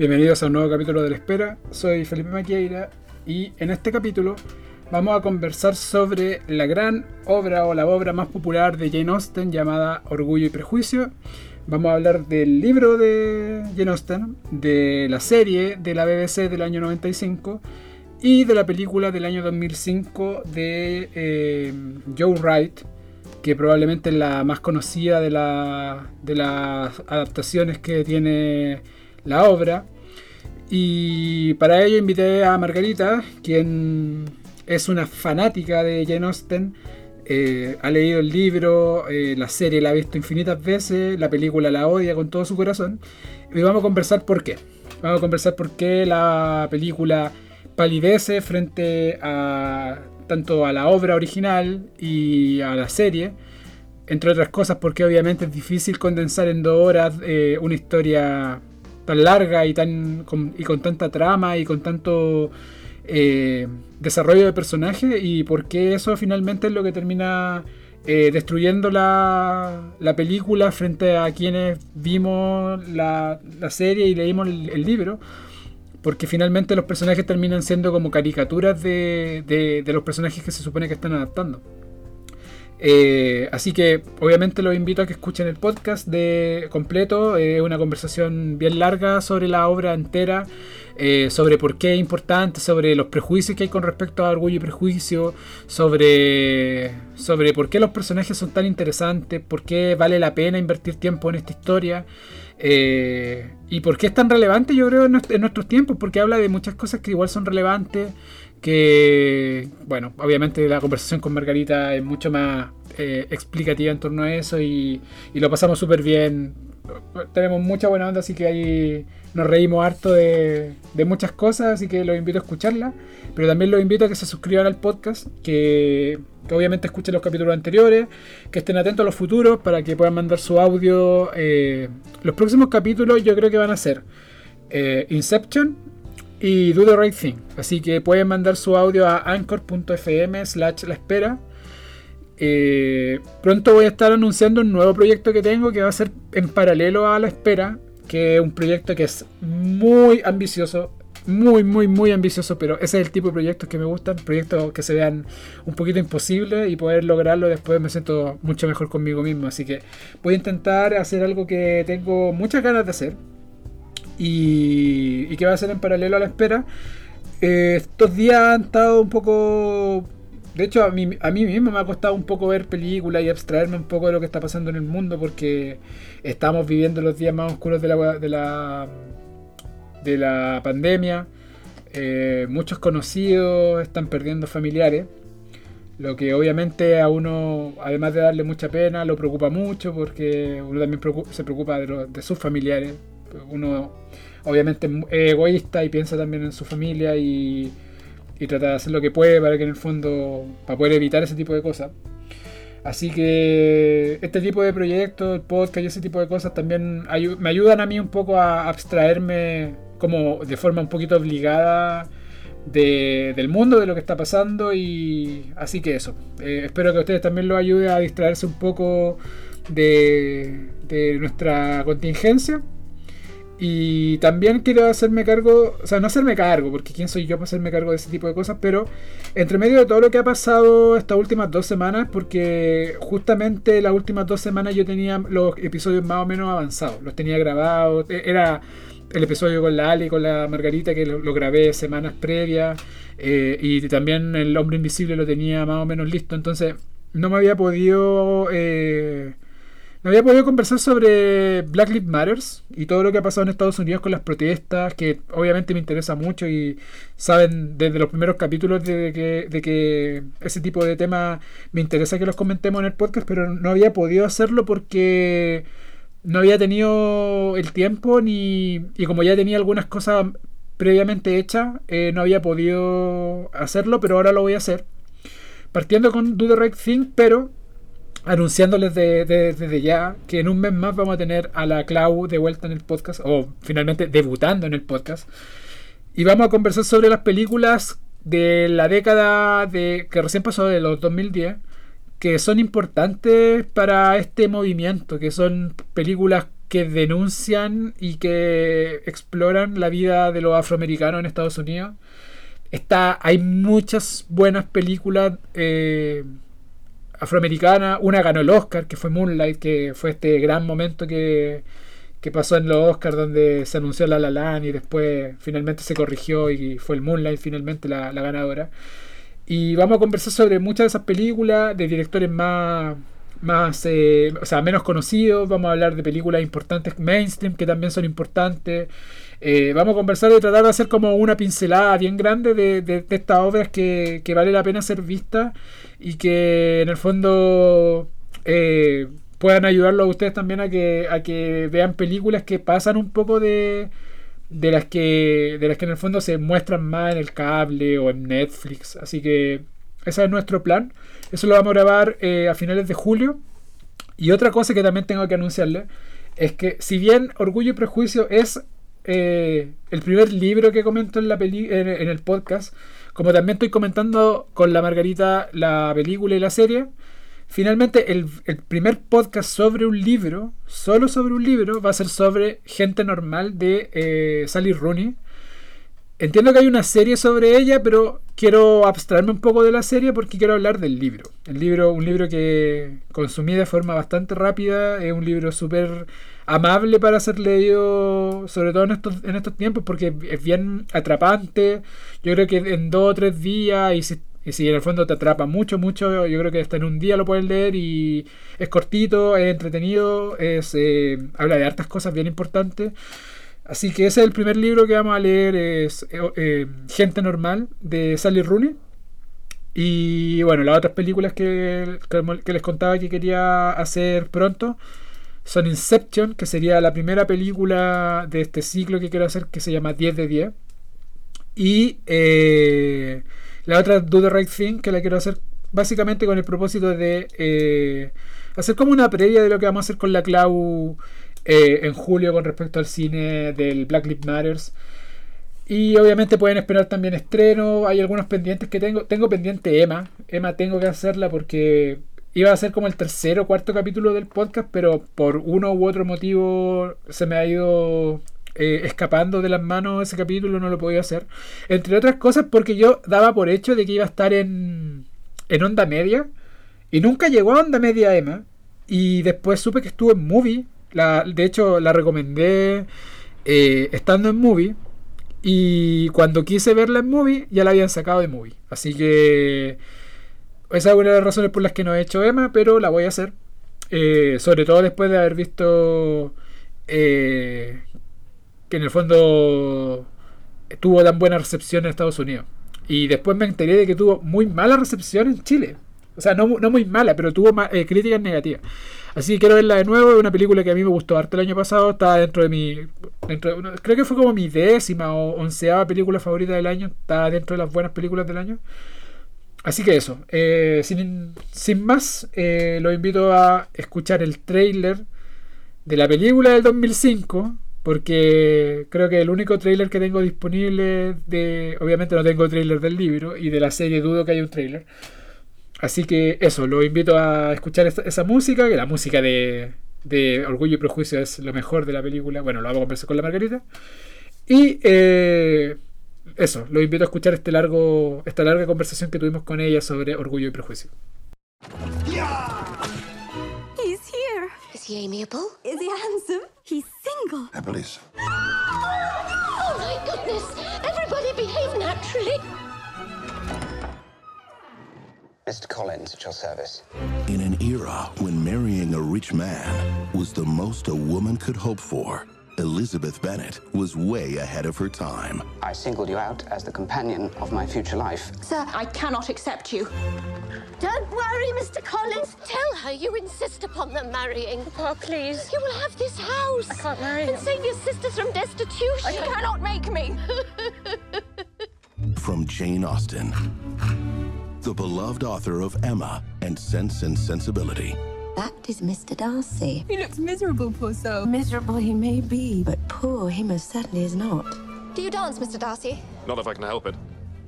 Bienvenidos a un nuevo capítulo de La Espera. Soy Felipe Maquieira y en este capítulo vamos a conversar sobre la gran obra o la obra más popular de Jane Austen llamada Orgullo y Prejuicio. Vamos a hablar del libro de Jane Austen, de la serie de la BBC del año 95 y de la película del año 2005 de eh, Joe Wright, que probablemente es la más conocida de, de las adaptaciones que tiene la obra. Y para ello invité a Margarita, quien es una fanática de Jane Austen. Eh, ha leído el libro, eh, la serie la ha visto infinitas veces, la película la odia con todo su corazón. Y vamos a conversar por qué. Vamos a conversar por qué la película palidece frente a tanto a la obra original y a la serie. Entre otras cosas porque obviamente es difícil condensar en dos horas eh, una historia tan larga y, tan, con, y con tanta trama y con tanto eh, desarrollo de personaje y por qué eso finalmente es lo que termina eh, destruyendo la, la, película frente a quienes vimos la, la serie y leímos el, libro. Porque finalmente los personajes terminan siendo como caricaturas de, de, de los personajes que se supone que están adaptando. Eh, así que obviamente los invito a que escuchen el podcast de completo, eh, una conversación bien larga sobre la obra entera, eh, sobre por qué es importante, sobre los prejuicios que hay con respecto a orgullo y prejuicio, sobre, sobre por qué los personajes son tan interesantes, por qué vale la pena invertir tiempo en esta historia. y por qué es tan relevante, yo creo, en, nuestros tiempos, porque habla de muchas cosas que igual son relevantes, que, bueno, obviamente la conversación con Margarita es mucho más eh, explicativa en torno a eso y, lo pasamos súper bien. Tenemos mucha buena onda, así que ahí nos reímos harto de, muchas cosas, así que los invito a escucharla. Pero también los invito a que se suscriban al podcast, que, obviamente escuchen los capítulos anteriores, que estén atentos a los futuros para que puedan mandar su audio. Eh, los próximos capítulos yo creo que van a ser eh, Inception, y Do the Right Thing. Así que pueden mandar su audio a anchor.fm slash la espera. Eh, pronto voy a estar anunciando un nuevo proyecto que tengo que va a ser en paralelo a la espera, que es un proyecto que es muy ambicioso, muy, muy, muy ambicioso, pero ese es el tipo de proyectos que me gustan, proyectos que se vean un poquito imposibles y poder lograrlo después me siento mucho mejor conmigo mismo. Así que voy a intentar hacer algo que tengo muchas ganas de hacer, y, que va a ser en paralelo a la espera. Eh, estos días han estado un poco... De hecho, a mí, a mí mismo me ha costado un poco ver películas y abstraerme un poco de lo que está pasando en el mundo porque estamos viviendo los días más oscuros de la, de la, de la pandemia. Eh, muchos conocidos están perdiendo familiares, lo que obviamente a uno, además de darle mucha pena, lo preocupa mucho porque uno también se preocupa de, de sus familiares, uno obviamente es egoísta y piensa también en su familia y, trata de hacer lo que puede para que en el fondo, para poder evitar ese tipo de cosas. Así que este tipo de proyectos, el podcast y ese tipo de cosas también me ayudan a mí un poco a abstraerme como de forma un poquito obligada del mundo, de lo que está pasando y así que eso. Eh, espero que a ustedes también lo ayude a distraerse un poco de, de nuestra contingencia y también quiero hacerme cargo, o sea, no hacerme cargo, porque quién soy yo para hacerme cargo de ese tipo de cosas, pero entre medio de todo lo que ha pasado estas últimas dos semanas, porque justamente las últimas dos semanas yo tenía los episodios más o menos avanzados, los tenía grabados, e, era el episodio con la Ali, con la Margarita, que lo, grabé semanas previas, eh, y también el hombre invisible lo tenía más o menos listo, entonces no me había podido... Eh, me había podido conversar sobre Black Lives Matters y todo lo que ha pasado en Estados Unidos con las protestas, que obviamente me interesa mucho y saben desde los primeros capítulos de que, de que ese tipo de temas me interesa que los comentemos en el podcast, pero no había podido hacerlo porque no había tenido el tiempo ni y como ya tenía algunas cosas previamente hechas, eh, no había podido hacerlo, pero ahora lo voy a hacer. Partiendo con Do the Right Thing, pero anunciándoles desde ya que en un mes más vamos a tener a la Clau de vuelta en el podcast, o finalmente debutando en el podcast. Y vamos a conversar sobre las películas de la década de, que recién pasó, de los 2010, que son importantes para este movimiento, que son películas que denuncian y que exploran la vida de los afroamericanos en Estados Unidos. Está, hay muchas buenas películas eh, afroamericanas. Una ganó el Oscar, que fue Moonlight, que fue este gran momento que, que pasó en los Oscars donde se anunció La La Land y después finalmente se corrigió y fue el Moonlight finalmente la, la ganadora. Y vamos a conversar sobre muchas de esas películas, de directores más, más eh, o sea, menos conocidos. Vamos a hablar de películas importantes mainstream que también son importantes. Eh, vamos a conversar y tratar de hacer como una pincelada bien grande de, de, estas obras que, que, vale la pena ser vistas y que en el fondo eh, puedan ayudarlo a ustedes también a que, a que vean películas que pasan un poco de de las que de las que en el fondo se muestran más en el cable o en Netflix. Así que ese es nuestro plan. Eso lo vamos a grabar eh, a finales de julio. Y otra cosa que también tengo que anunciarle es que si bien Orgullo y Prejuicio es eh, el primer libro que comento en, la peli en, el podcast como también estoy comentando con la Margarita la película y la serie Finalmente, el, el, primer podcast sobre un libro, solo sobre un libro, va a ser sobre gente normal de eh, Sally Rooney. Entiendo que hay una serie sobre ella, pero quiero abstraerme un poco de la serie porque quiero hablar del libro. El libro, un libro que consumí de forma bastante rápida, es un libro súper amable para ser leído, sobre todo en estos, en estos tiempos, porque es bien atrapante. Yo creo que en dos o tres días, y si y si en el fondo te atrapa mucho, mucho, yo creo que hasta en un día lo puedes leer y es cortito, es entretenido, es, eh, habla de hartas cosas bien importantes. Así que ese es el primer libro que vamos a leer, es eh, eh, Gente Normal, de Sally Rooney. Y bueno, las otras películas que, que, les contaba que quería hacer pronto son Inception, que sería la primera película de este ciclo que quiero hacer, que se llama 10 de 10. Y... Eh, la otra Do the Right Thing, que la quiero hacer básicamente con el propósito de eh, hacer como una previa de lo que vamos a hacer con la Clau eh, en julio con respecto al cine del Black Lives Matters. Y obviamente pueden esperar también estreno. Hay algunos pendientes que tengo. Tengo pendiente Emma. Emma tengo que hacerla porque iba a ser como el tercer o cuarto capítulo del podcast, pero por uno u otro motivo se me ha ido eh, escapando de las manos ese capítulo, no lo podía hacer. Entre otras cosas porque yo daba por hecho de que iba a estar en, en onda media y nunca llegó a onda media Emma. Y después supe que estuvo en movie. La, de hecho, la recomendé eh, estando en movie. Y cuando quise verla en movie, ya la habían sacado de movie. Así que esa es una de las razones por las que no he hecho Emma, pero la voy a hacer. Eh, sobre todo después de haber visto eh, que en el fondo tuvo tan buena recepción en Estados Unidos. Y después me enteré de que tuvo muy mala recepción en Chile. O sea, no, no muy mala, pero tuvo eh, críticas negativas. Así que quiero verla de nuevo. Es una película que a mí me gustó harto el año pasado. Está dentro de mi. Creo que fue como mi décima o onceava película favorita del año. Está dentro de las buenas películas del año. Así que eso. Eh, sin, sin, más, eh, los invito a escuchar el trailer de la película del 2005 porque creo que el único trailer que tengo disponible de. Obviamente no tengo trailer del libro y de la serie dudo que haya un trailer. Así que eso, lo invito a escuchar esa, esa música, que la música de, de, Orgullo y Prejuicio es lo mejor de la película. Bueno, lo a conversar con la Margarita. Y eh, eso, lo invito a escuchar este largo, esta larga conversación que tuvimos con ella sobre Orgullo y Prejuicio. He's here. Is he amiable? Is he handsome? He's single. I believe so. Oh my goodness! Everybody behave naturally. Mr. Collins, at your service. In an era when marrying a rich man was the most a woman could hope for, Elizabeth Bennet was way ahead of her time. I singled you out as the companion of my future life. Sir, I cannot accept you. Don't worry, Mr. Collins. Tell her you insist upon them marrying. Papa, please. You will have this house. I can't marry and him. save your sisters from destitution. You cannot make me. From Jane Austen, the beloved author of Emma and Sense and Sensibility. That is Mr. Darcy. He looks miserable, poor soul. Miserable he may be, but poor he most certainly is not. Do you dance, Mr. Darcy? Not if I can help it.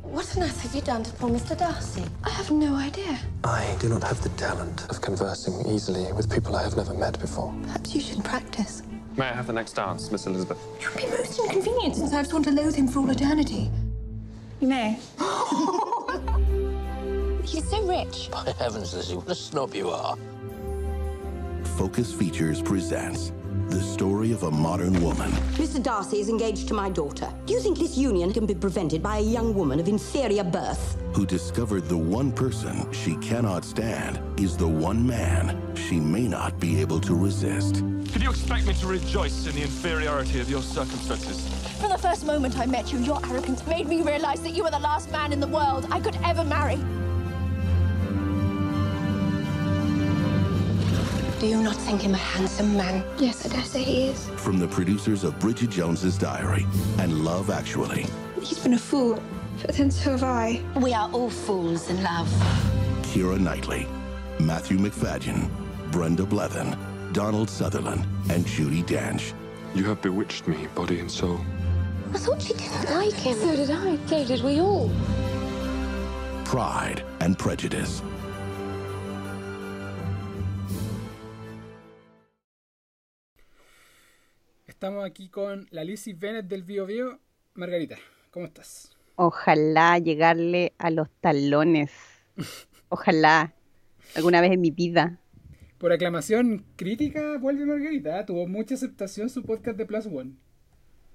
What on earth have you done to poor Mr. Darcy? I have no idea. I do not have the talent of conversing easily with people I have never met before. Perhaps you should practice. May I have the next dance, Miss Elizabeth? It would be most inconvenient since I've sworn to loathe him for all eternity. You may. He's so rich. By heavens, Lizzie, what a snob you are. Focus Features presents the story of a modern woman Mr. Darcy is engaged to my daughter. Do you think this union can be prevented by a young woman of inferior birth? who discovered the one person she cannot stand is the one man she may not be able to resist. Did you expect me to rejoice in the inferiority of your circumstances? From the first moment I met you, your arrogance made me realize that you were the last man in the world I could ever marry. Do you not think him a handsome man? Yes, I dare say he is. From the producers of Bridget Jones's Diary and Love Actually, He's been a fool, but then so have I. We are all fools in love. Kira Knightley, Matthew McFadden, Brenda Blevin, Donald Sutherland, and Judy Dench. You have bewitched me, body and soul. I thought she didn't like him. So did I. So did we all. Pride and Prejudice. Estamos aquí con la Lizzie Bennett del Bio Bio. Margarita, ¿cómo estás? Ojalá llegarle a los talones. Ojalá. Alguna vez en mi vida. Por aclamación crítica vuelve Margarita. ¿eh? Tuvo mucha aceptación su podcast de Plus One.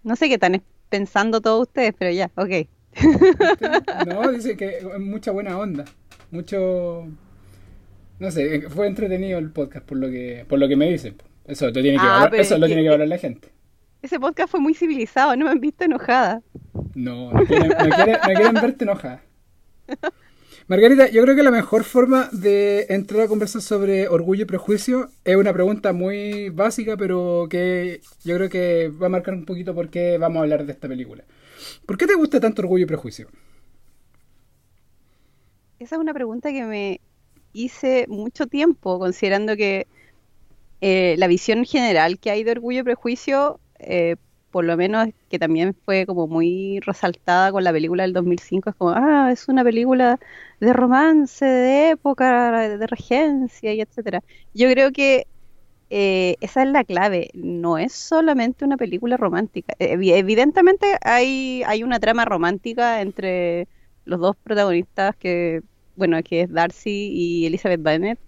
No sé qué están pensando todos ustedes, pero ya, ok. No, dice que es mucha buena onda. Mucho... No sé, fue entretenido el podcast por lo que, por lo que me dicen. Eso lo tiene que, Ah, valorar, eso es lo que- tiene que valorar la gente. Ese podcast fue muy civilizado, no me han visto enojada. No, no quieren, no quieren- no quieren verte enojada. Margarita, yo creo que la mejor forma de entrar a conversar sobre orgullo y prejuicio es una pregunta muy básica, pero que yo creo que va a marcar un poquito por qué vamos a hablar de esta película. ¿Por qué te gusta tanto orgullo y prejuicio? Esa es una pregunta que me hice mucho tiempo, considerando que eh, la visión general que hay de Orgullo y Prejuicio, eh, por lo menos que también fue como muy resaltada con la película del 2005, es como, ah, es una película de romance, de época, de regencia y etcétera. Yo creo que eh, esa es la clave, no es solamente una película romántica. Evi- Evidentemente hay, hay una trama romántica entre los dos protagonistas que, bueno, que es Darcy y Elizabeth Bennet,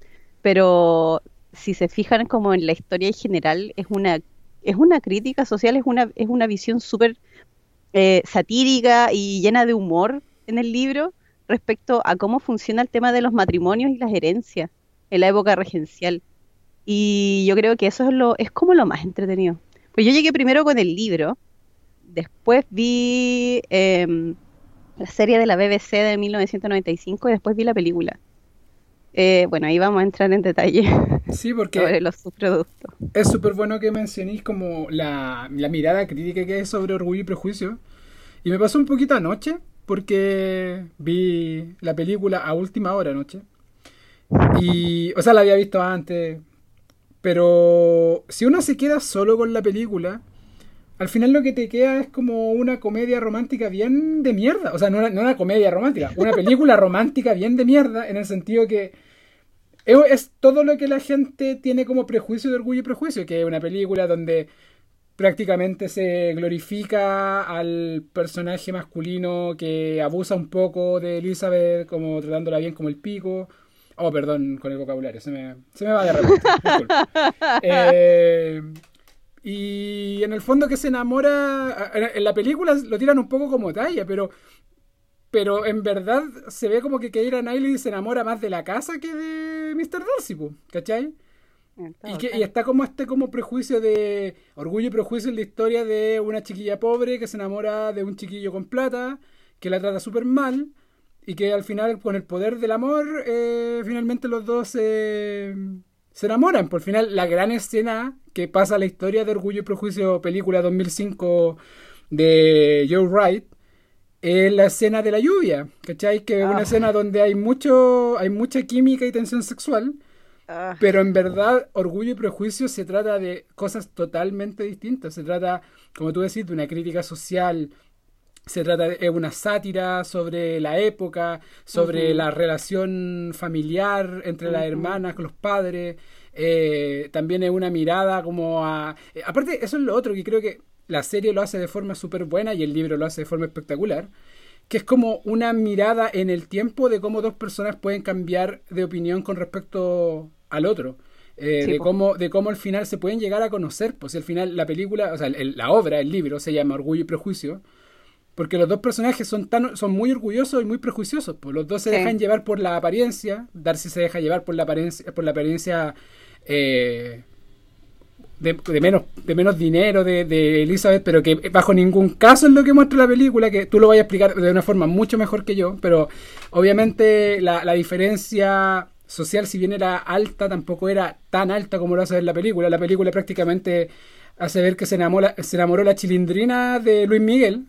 pero si se fijan como en la historia en general, es una, es una crítica social, es una, es una visión súper eh, satírica y llena de humor en el libro respecto a cómo funciona el tema de los matrimonios y las herencias en la época regencial. Y yo creo que eso es lo, es como lo más entretenido. Pues yo llegué primero con el libro, después vi em, la serie de la BBC de 1995 y después vi la película. Eh, bueno, ahí vamos a entrar en detalle Sí, porque sobre los subproductos. es súper bueno que mencionéis como la, la mirada crítica que hay sobre orgullo y prejuicio. Y me pasó un poquito anoche, porque vi la película a última hora anoche. Y, o sea, la había visto antes. Pero si uno se queda solo con la película, al final lo que te queda es como una comedia romántica bien de mierda. O sea, no una, no una comedia romántica, una película romántica bien de mierda, en el sentido que es, es todo lo que la gente tiene como prejuicio de orgullo y prejuicio, que es una película donde prácticamente se glorifica al personaje masculino que abusa un poco de Elizabeth, como tratándola bien como el pico. Oh, perdón con el vocabulario, se me, se me va de repente. Eh, y en el fondo que se enamora, en la película lo tiran un poco como talla, pero pero en verdad se ve como que Keira Knightley se enamora más de la casa que de Mr. Darcy, ¿cachai? Y, que, y está como este como prejuicio de orgullo y prejuicio en la historia de una chiquilla pobre que se enamora de un chiquillo con plata, que la trata súper mal y que al final con el poder del amor eh, finalmente los dos eh, se enamoran. Por final la gran escena que pasa a la historia de Orgullo y Prejuicio, película 2005 de Joe Wright, es la escena de la lluvia, ¿cachai? Que es una Ah. escena donde hay mucho, hay mucha química y tensión sexual. Ah, Pero en verdad, Orgullo y Prejuicio se trata de cosas totalmente distintas. Se trata, como tú decís, de una crítica social. Se trata de es una sátira sobre la época, sobre la relación familiar entre las hermanas con los padres. eh, también es una mirada como a... eh, aparte, eso es lo otro que creo que la serie lo hace de forma súper buena y el libro lo hace de forma espectacular, que es como una mirada en el tiempo de cómo dos personas pueden cambiar de opinión con respecto al otro. Eh, Sí, de cómo de cómo al final se pueden llegar a conocer pues al final la película o sea el- la obra el libro se llama Orgullo y Prejuicio porque los dos personajes son tan son muy orgullosos y muy prejuiciosos pues los dos se Sí. dejan llevar por la apariencia Darcy se deja llevar por la apariencia por la apariencia eh, de, de menos de menos dinero de, de Elizabeth pero que bajo ningún caso es lo que muestra la película que tú lo vayas a explicar de una forma mucho mejor que yo pero obviamente la, la diferencia social si bien era alta tampoco era tan alta como lo hace ver la película la película prácticamente hace ver que se enamora se enamoró la chilindrina de Luis Miguel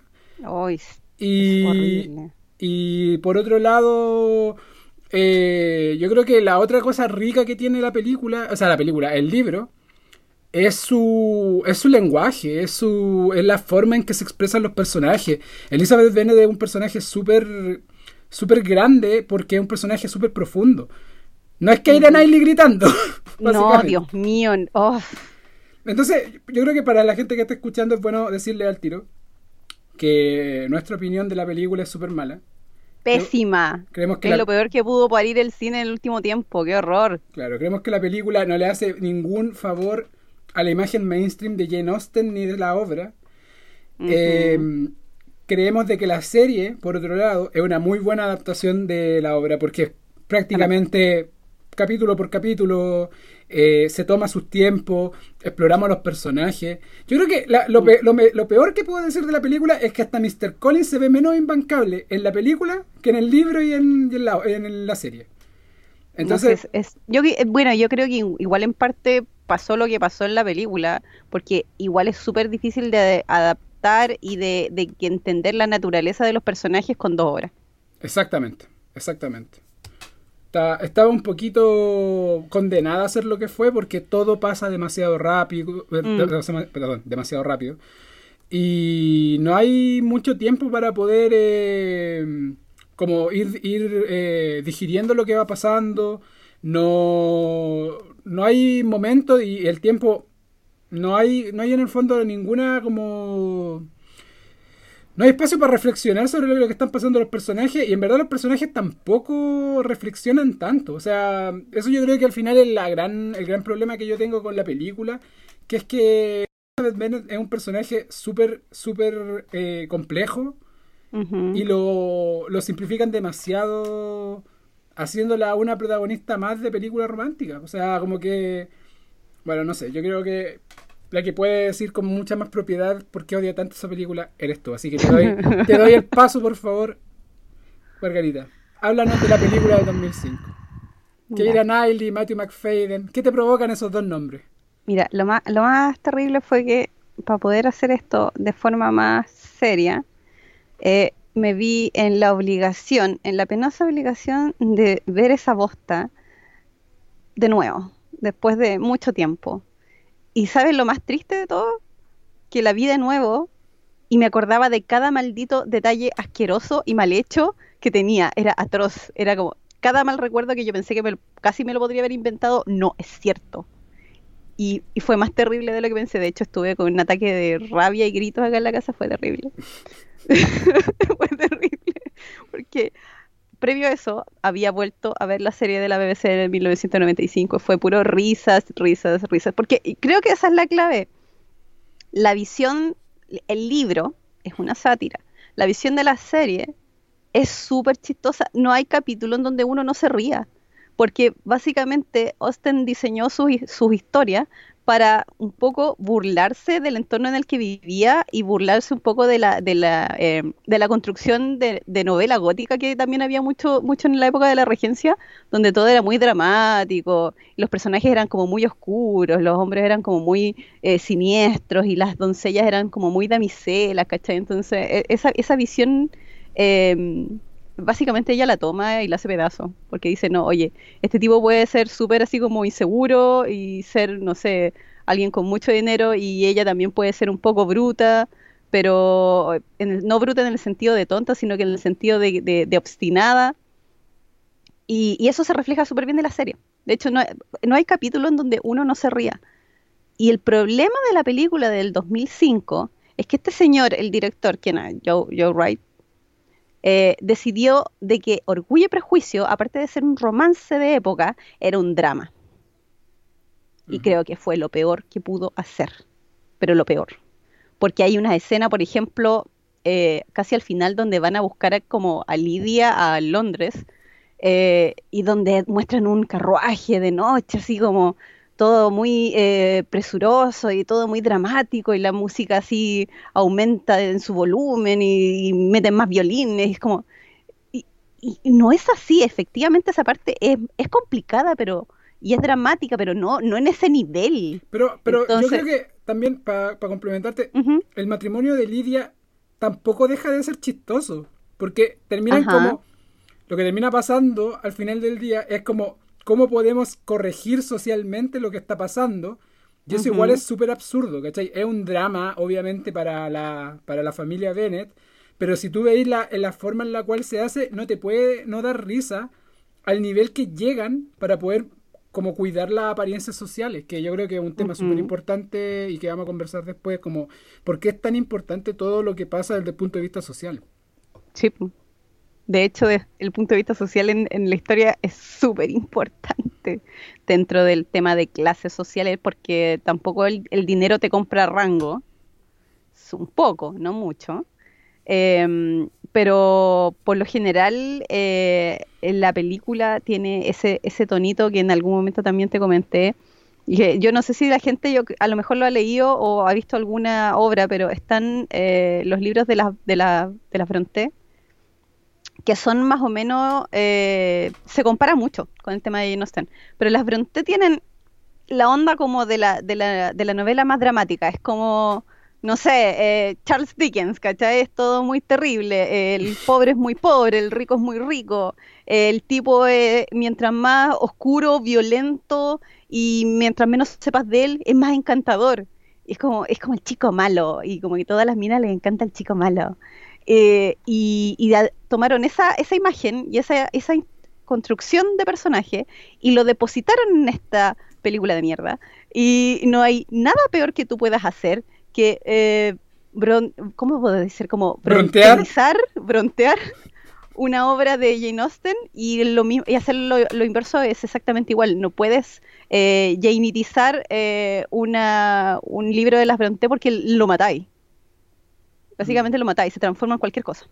Y, horrible. y por otro lado, eh, yo creo que la otra cosa rica que tiene la película, o sea, la película, el libro, es su, es su lenguaje, es, su, es la forma en que se expresan los personajes. Elizabeth Bennet es un personaje súper súper grande porque es un personaje súper profundo. No es Keira Knightley gritando. No. Dios mío. oh, Entonces, yo creo que para la gente que está escuchando es bueno decirle al tiro que nuestra opinión de la película es súper mala. pésima. Creemos que Es la- lo peor que pudo parir el cine en el último tiempo. Qué horror. Claro, creemos que la película no le hace ningún favor a la imagen mainstream de Jane Austen ni de la obra. Eh, creemos de que la serie, por otro lado, es una muy buena adaptación de la obra porque prácticamente capítulo por capítulo eh, se toma sus tiempos, exploramos los personajes. Yo creo que la- lo, pe- lo me- lo peor que puedo decir de la película es que hasta Mr. Collins se ve menos imbancable en la película que en el libro y en, y en la, en la serie. Entonces, No es- es- yo, que- bueno, yo creo que igual en parte pasó lo que pasó en la película, porque igual es súper difícil de adaptar y de, de entender la naturaleza de los personajes con dos horas. Exactamente, exactamente. Está- estaba un poquito condenada a ser lo que fue porque todo pasa demasiado rápido, eh, Mm. perdón, demasiado rápido. Y no hay mucho tiempo para poder eh, como ir, ir eh, digiriendo lo que va pasando. No, no hay momento y el tiempo no hay, no hay en el fondo ninguna como no hay espacio para reflexionar sobre lo que están pasando los personajes y en verdad los personajes tampoco reflexionan tanto. O sea, eso yo creo que al final es la gran, el gran problema que yo tengo con la película, que es que Elizabeth es un personaje súper, súper eh, complejo y lo, lo simplifican demasiado haciéndola una protagonista más de película romántica. O sea, como que, bueno, no sé, yo creo que la que puede decir con mucha más propiedad por qué odia tanto esa película eres tú. Así que te doy, te doy el paso, por favor, Margarita. Háblanos de la película de 2005. Keira Knightley, Matthew McFadden. ¿Qué te provocan esos dos nombres? Mira, lo más, lo más terrible fue que para poder hacer esto de forma más seria, eh, me vi en la obligación, en la penosa obligación de ver esa bosta de nuevo, después de mucho tiempo. ¿Y sabes lo más triste de todo? Que la vi de nuevo y me acordaba de cada maldito detalle asqueroso y mal hecho que tenía. Era atroz, era como cada mal recuerdo que yo pensé que me casi me lo podría haber inventado, no es cierto. Y, y fue más terrible de lo que pensé. De hecho, estuve con un ataque de rabia y gritos acá en la casa. Fue terrible. fue terrible. Porque previo a eso, había vuelto a ver la serie de la BBC en 1995. Fue puro risas, risas, risas. Porque creo que esa es la clave. La visión, el libro es una sátira. La visión de la serie es súper chistosa. No hay capítulo en donde uno no se ría porque básicamente Austen diseñó sus sus historias para un poco burlarse del entorno en el que vivía y burlarse un poco de la, de la, eh, de la construcción de, de novela gótica que también había mucho, mucho en la época de la regencia, donde todo era muy dramático, los personajes eran como muy oscuros, los hombres eran como muy eh, siniestros y las doncellas eran como muy damiselas, ¿cachai? Entonces, e- esa, esa visión... eh, básicamente ella la toma y la hace pedazo, porque dice, no, oye, este tipo puede ser súper así como inseguro y ser, no sé, alguien con mucho dinero y ella también puede ser un poco bruta, pero en el- no bruta en el sentido de tonta, sino que en el sentido de, de- de obstinada. Y, y eso se refleja súper bien en la serie. De hecho, no, no hay capítulo en donde uno no se ría. Y el problema de la película del 2005 es que este señor, el director, quien Joe, Joe Wright, eh, decidió de que Orgullo y Prejuicio, aparte de ser un romance de época, era un drama. Y creo que fue lo peor que pudo hacer. Pero lo peor. Porque hay una escena, por ejemplo, eh, casi al final, donde van a buscar a- como a Lidia a Londres, eh, y donde muestran un carruaje de noche, así como todo muy eh, presuroso y todo muy dramático, y la música así aumenta en su volumen y, y meten más violines, es como... Y, y no es así, efectivamente esa parte es, es complicada, pero... Y es dramática, pero no, no en ese nivel. Pero, pero Entonces- yo creo que también, para complementarte, el matrimonio de Lidia tampoco deja de ser chistoso. Porque terminan Ajá. como. Lo que termina pasando al final del día es como. ¿Cómo podemos corregir socialmente lo que está pasando? Y eso igual es súper absurdo, ¿cachai? Es un drama, obviamente, para la, para la familia Bennett. Pero si tú veis la, en la forma en la cual se hace, no te puede no dar risa al nivel que llegan para poder como cuidar las apariencias sociales, que yo creo que es un tema Ujú. súper importante y que vamos a conversar después, como por qué es tan importante todo lo que pasa desde el punto de vista social. Sí. De hecho, desde el punto de vista social en, en la historia es súper importante dentro del tema de clases sociales, porque tampoco el, dinero te compra rango, es un poco, no mucho. Em, pero por lo general eh, la película tiene ese, ese tonito que en algún momento también te comenté. Yo no sé si la gente yo, a lo mejor lo ha leído o ha visto alguna obra, pero están eh, los libros de la, de la, de la Fronté, que son más o menos, eh, se compara mucho con el tema de Jane Austen, pero las Brontë tienen la onda como de la, de la, de la novela más dramática, es como, no sé, eh, Charles Dickens, ¿cachai? Es todo muy terrible, el pobre es muy pobre, el rico es muy rico, el tipo, eh, mientras más oscuro, violento y mientras menos sepas de él, es más encantador. Es como, es como el chico malo, y como que todas las minas les encanta el chico malo. Eh, y tomaron esa, esa imagen y esa, esa construcción de personaje y lo depositaron en esta película de mierda. Y no hay nada peor que tú puedas hacer que, eh, bron- ¿cómo puedo decir? Como Brontear. brontear, una obra de Jane Austen y, lo, y hacer lo, lo inverso es exactamente igual. No puedes eh, eh, una, un libro de las Brontë porque lo matáis. Básicamente lo matáis, se transforma en cualquier cosa.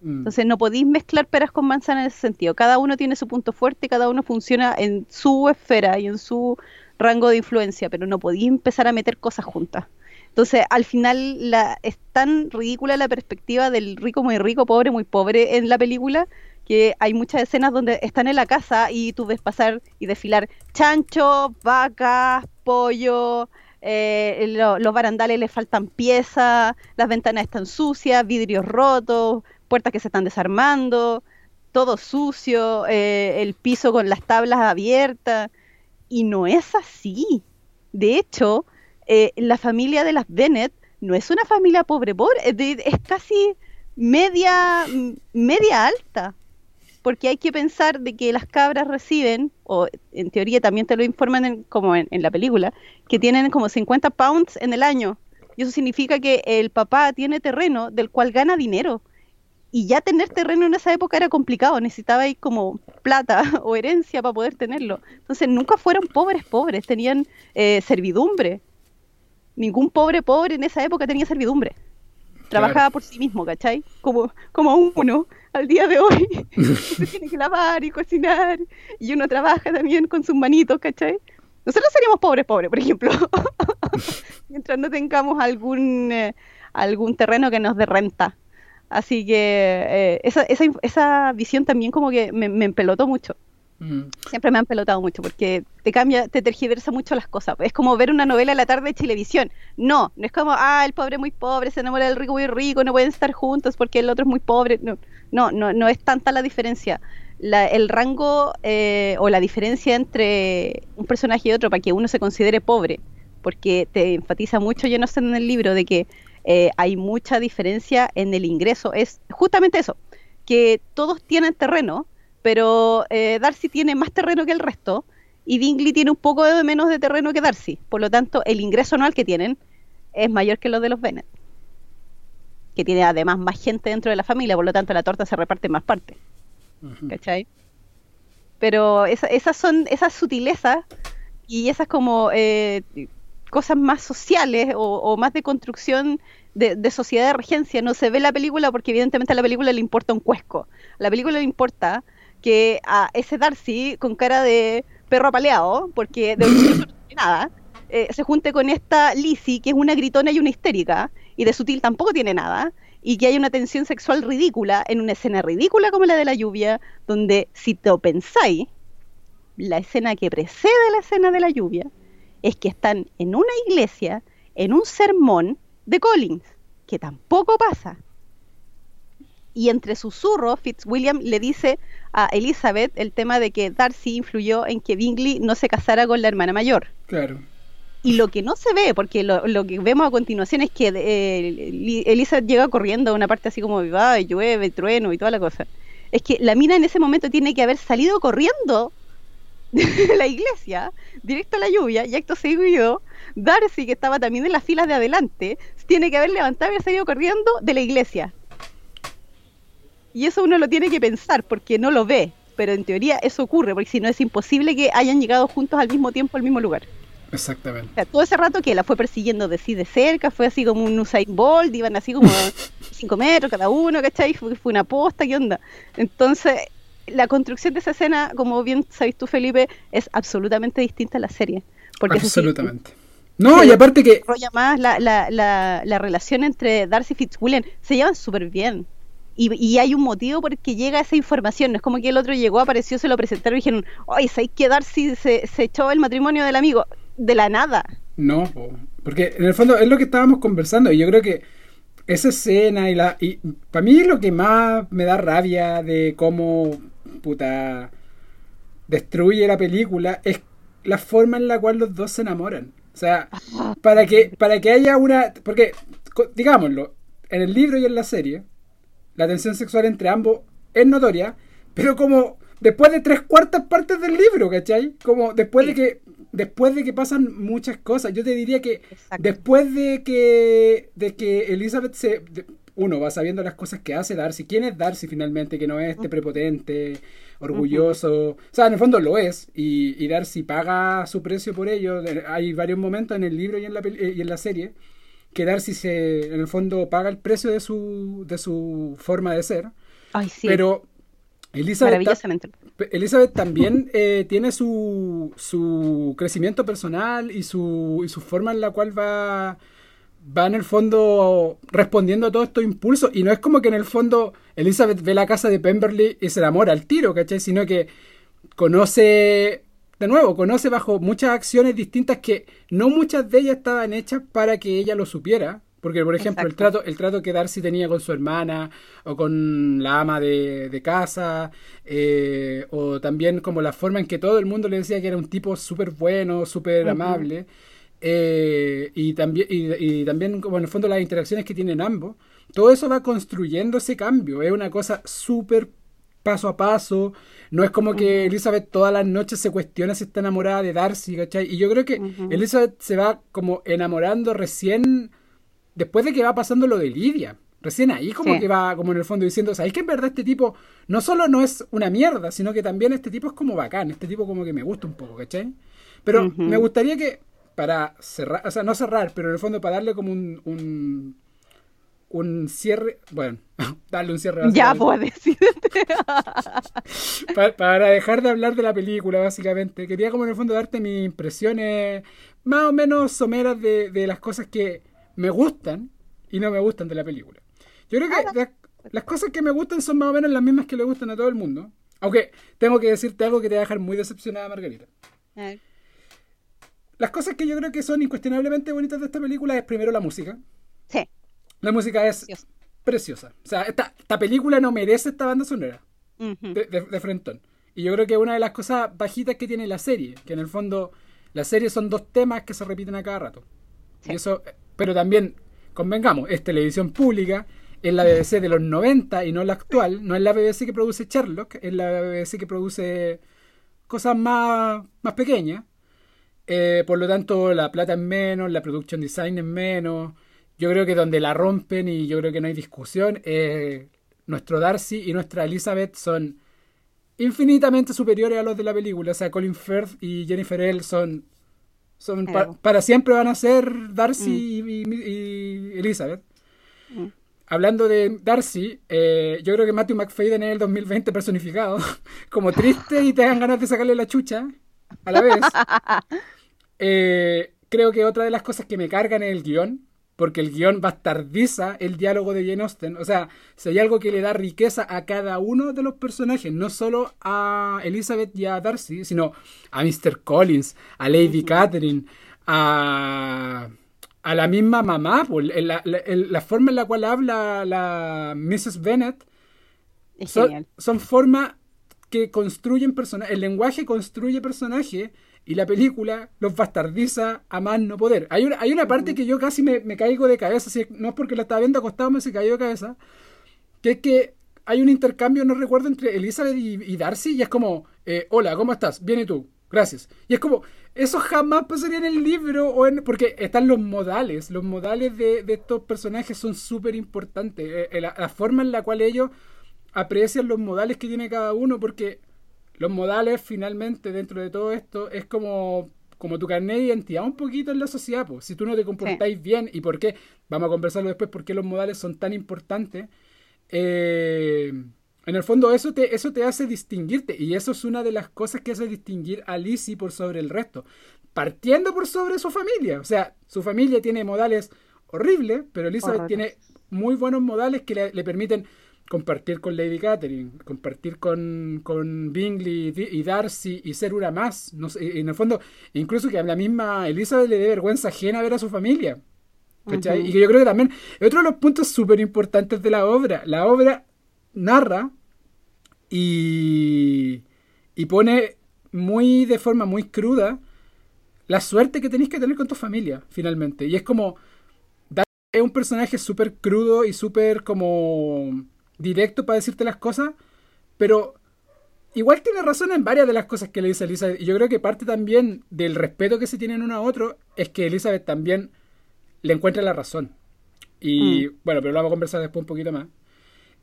Mm. Entonces no podéis mezclar peras con manzanas en ese sentido. Cada uno tiene su punto fuerte, cada uno funciona en su esfera y en su rango de influencia, pero no podéis empezar a meter cosas juntas. Entonces, al final la, es tan ridícula la perspectiva del rico muy rico, pobre muy pobre en la película, que hay muchas escenas donde están en la casa y tú ves pasar y desfilar chancho, vacas, pollo, eh, lo- los barandales les faltan piezas, las ventanas están sucias, vidrios rotos, puertas que se están desarmando, todo sucio, eh, el piso con las tablas abiertas. Y no es así. De hecho, eh, la familia de las Bennett no es una familia pobre, pobre, es, es casi media, media alta. Porque hay que pensar de que las cabras reciben, o en teoría también te lo informan en- como en, en la película, que tienen como 50 pounds en el año. Y eso significa que el papá tiene terreno del cual gana dinero. Y ya tener terreno en esa época era complicado, necesitaba ahí como plata o herencia para poder tenerlo. Entonces nunca fueron pobres pobres, tenían eh, servidumbre. Ningún pobre pobre en esa época tenía servidumbre. Trabajaba por sí mismo, ¿cachai? Como, como uno al día de hoy. Se tiene que lavar y cocinar. Y uno trabaja también con sus manitos, ¿cachai? Nosotros seríamos pobres pobres, por ejemplo. Mientras no tengamos algún, eh, algún terreno que nos dé renta. Así que eh, esa, esa, esa visión también como que me, me empelotó mucho. Mm. Siempre me han pelotado mucho porque te cambia, te tergiversa mucho las cosas. Es como ver una novela a la tarde de televisión. No, no es como, ah, el pobre muy pobre, se enamora del rico muy rico, no pueden estar juntos porque el otro es muy pobre. No, no, no, no es tanta la diferencia. La- el rango eh, o la diferencia entre un personaje y otro para que uno se considere pobre, porque te enfatiza mucho, yo no sé en el libro, de que eh, hay mucha diferencia en el ingreso. Es justamente eso, que todos tienen terreno, pero eh, Darcy tiene más terreno que el resto y Bingley tiene un poco de menos de terreno que Darcy. Por lo tanto, el ingreso anual que tienen es mayor que los de los Bennet, que tiene además más gente dentro de la familia, por lo tanto la torta se reparte en más partes. ¿Cachai? Pero esas son esas sutilezas y esas como eh, cosas más sociales o, más de construcción de, sociedad de regencia. No se ve la película porque evidentemente a la película le importa un cuesco. A la película le importa que a ese Darcy con cara de perro apaleado, porque de no nada, eh, se junte con esta Lizzie, que es una gritona y una histérica, y de sutil tampoco tiene nada, y que hay una tensión sexual ridícula en una escena ridícula como la de la lluvia, donde si te lo pensáis, la escena que precede la escena de la lluvia es que están en una iglesia, en un sermón de Collins, que tampoco pasa. Y entre susurros, Fitzwilliam le dice a Elizabeth el tema de que Darcy influyó en que Bingley no se casara con la hermana mayor. Claro. Y lo que no se ve, porque lo, que vemos a continuación es que eh, Elizabeth llega corriendo a una parte así como, y llueve, trueno y toda la cosa. Es que la mina en ese momento tiene que haber salido corriendo de la iglesia, directo a la lluvia, y acto seguido, Darcy, que estaba también en las filas de adelante, tiene que haber levantado y haber salido corriendo de la iglesia. Y eso uno lo tiene que pensar, porque no lo ve, pero en teoría eso ocurre, porque si no es imposible que hayan llegado juntos al mismo tiempo al mismo lugar. Exactamente. todo ese rato que la fue persiguiendo de sí de cerca, fue así como un Usain Bolt, iban así como 5 metros cada uno, ¿cachai? Fue, fue una posta, ¿qué onda? Entonces, la construcción de esa escena, como bien sabes tú, Felipe, es absolutamente distinta a la serie. Porque absolutamente. no, y aparte que... más la, la, la, la, relación entre Darcy y Fitzwilliam. Se llevan súper bien. Y, y, hay un motivo por el que llega esa información. No es como que el otro llegó, apareció, se lo presentaron y dijeron, ay, ¿sabes que Darcy se, se echó el matrimonio del amigo? De la nada. No, porque en el fondo es lo que estábamos conversando y yo creo que esa escena y la... Y para mí lo que más me da rabia de cómo puta, destruye la película es la forma en la cual los dos se enamoran. O sea, para que, para que haya una... Porque, digámoslo, en el libro y en la serie, la tensión sexual entre ambos es notoria, pero como después de tres cuartas partes del libro, ¿cachai? Como después de que después de que pasan muchas cosas, yo te diría que después de que de que Elizabeth se uno va sabiendo las cosas que hace Darcy. ¿Quién es Darcy finalmente? Que no es este prepotente, orgulloso. O sea, en el fondo lo es. Y, Darcy paga su precio por ello. Hay varios momentos en el libro y en la, eh, y en la serie que Darcy se, en el fondo paga el precio de su, de su forma de ser. Ay, sí. Pero Elizabeth, Elizabeth también eh, tiene su, su crecimiento personal y su, y su forma en la cual va va en el fondo respondiendo a todos estos impulsos. Y no es como que en el fondo Elizabeth ve la casa de Pemberley y se enamora al tiro, ¿cachai? Sino que conoce, de nuevo, conoce bajo muchas acciones distintas que no muchas de ellas estaban hechas para que ella lo supiera. Porque, por ejemplo, el trato, el trato que Darcy tenía con su hermana o con la ama de, casa, eh, o también como la forma en que todo el mundo le decía que era un tipo súper bueno, súper amable. Eh, y, también, y, también, como en el fondo, las interacciones que tienen ambos, todo eso va construyendo ese cambio. Es una cosa súper paso a paso. No es como que Elizabeth todas las noches se cuestiona si está enamorada de Darcy, ¿cachai? Y yo creo que Elizabeth se va como enamorando recién después de que va pasando lo de Lidia. Recién ahí como que va como en el fondo diciendo, ¿sabéis que en verdad este tipo no solo no es una mierda, sino que también este tipo es como bacán, este tipo como que me gusta un poco, ¿cachai? Pero me gustaría que para cerrar, o sea, no cerrar, pero en el fondo para darle como un, un, un cierre, bueno, darle un cierre. Ya puedes para, para dejar de hablar de la película, básicamente. Quería como en el fondo darte mis impresiones más o menos someras de, de las cosas que me gustan y no me gustan de la película. Yo creo que las, cosas que me gustan son más o menos las mismas que le gustan a todo el mundo. Aunque tengo que decirte algo que te va a dejar muy decepcionada, Margarita. Las cosas que yo creo que son incuestionablemente bonitas de esta película es primero la música. Sí. La música es preciosa. O sea, esta, esta, película no merece esta banda sonora de, de, Frentón. Y yo creo que una de las cosas bajitas que tiene la serie, que en el fondo la serie son dos temas que se repiten a cada rato. Y eso, pero también, convengamos, es televisión pública es la BBC de los 90 y no la actual. No es la BBC que produce Sherlock, es la BBC que produce cosas más, más pequeñas. Eh, por lo tanto, la plata es menos, la production design es menos. Yo creo que donde la rompen y yo creo que no hay discusión, eh, nuestro Darcy y nuestra Elizabeth son infinitamente superiores a los de la película. O sea, Colin Firth y Jennifer L son, son para siempre van a ser Darcy y, y, Elizabeth. Mm. Hablando de Darcy, eh, yo creo que Matthew McFadden es el 2020 personificado, como triste y te dan ganas de sacarle la chucha a la vez. Eh, creo que otra de las cosas que me cargan es el guion porque el guion bastardiza el diálogo de Jane Austen. O sea, si hay algo que le da riqueza a cada uno de los personajes, no solo a Elizabeth y a Darcy, sino a Mr. Collins, a Lady Catherine, a, a la misma mamá, pues, la, forma en la cual habla la Mrs. Bennet son, son formas que construyen personajes, el lenguaje construye personajes y la película los bastardiza a más no poder. Hay una, hay una parte que yo casi me, caigo de cabeza, si no es porque la estaba viendo acostado, me se cayó de cabeza, que es que hay un intercambio, no recuerdo, entre Elizabeth y, Darcy, y es como, eh, hola, ¿cómo estás? Bien, ¿y tú? Gracias. Y es como, eso jamás pasaría en el libro, o en, porque están los modales, los modales de, estos personajes son súper importantes, eh, eh, la forma en la cual ellos aprecian los modales que tiene cada uno, porque los modales finalmente dentro de todo esto es como, como tu carnet de identidad un poquito en la sociedad. Pues. Si tú no te comportáis bien y por qué, vamos a conversarlo después, por qué los modales son tan importantes. Eh, en el fondo eso te, eso te hace distinguirte y eso es una de las cosas que hace distinguir a Lizzie por sobre el resto. Partiendo por sobre su familia. O sea, su familia tiene modales horribles, pero Elizabeth tiene muy buenos modales que le permiten compartir con Lady Catherine, compartir con, con Bingley y Darcy y ser una más. No en el fondo, incluso que a la misma Elizabeth le dé vergüenza ajena ver a su familia. Y que yo creo que también es otro de los puntos súper importantes de la obra. La obra narra y, y pone muy de forma muy cruda la suerte que tenéis que tener con tu familia, finalmente. Y es como. Es un personaje súper crudo y súper como directo para decirte las cosas, pero igual tiene razón en varias de las cosas que le dice Elizabeth. Y yo creo que parte también del respeto que se tienen uno a otro es que Elizabeth también le encuentra la razón. Y mm. bueno, pero lo vamos a conversar después un poquito más.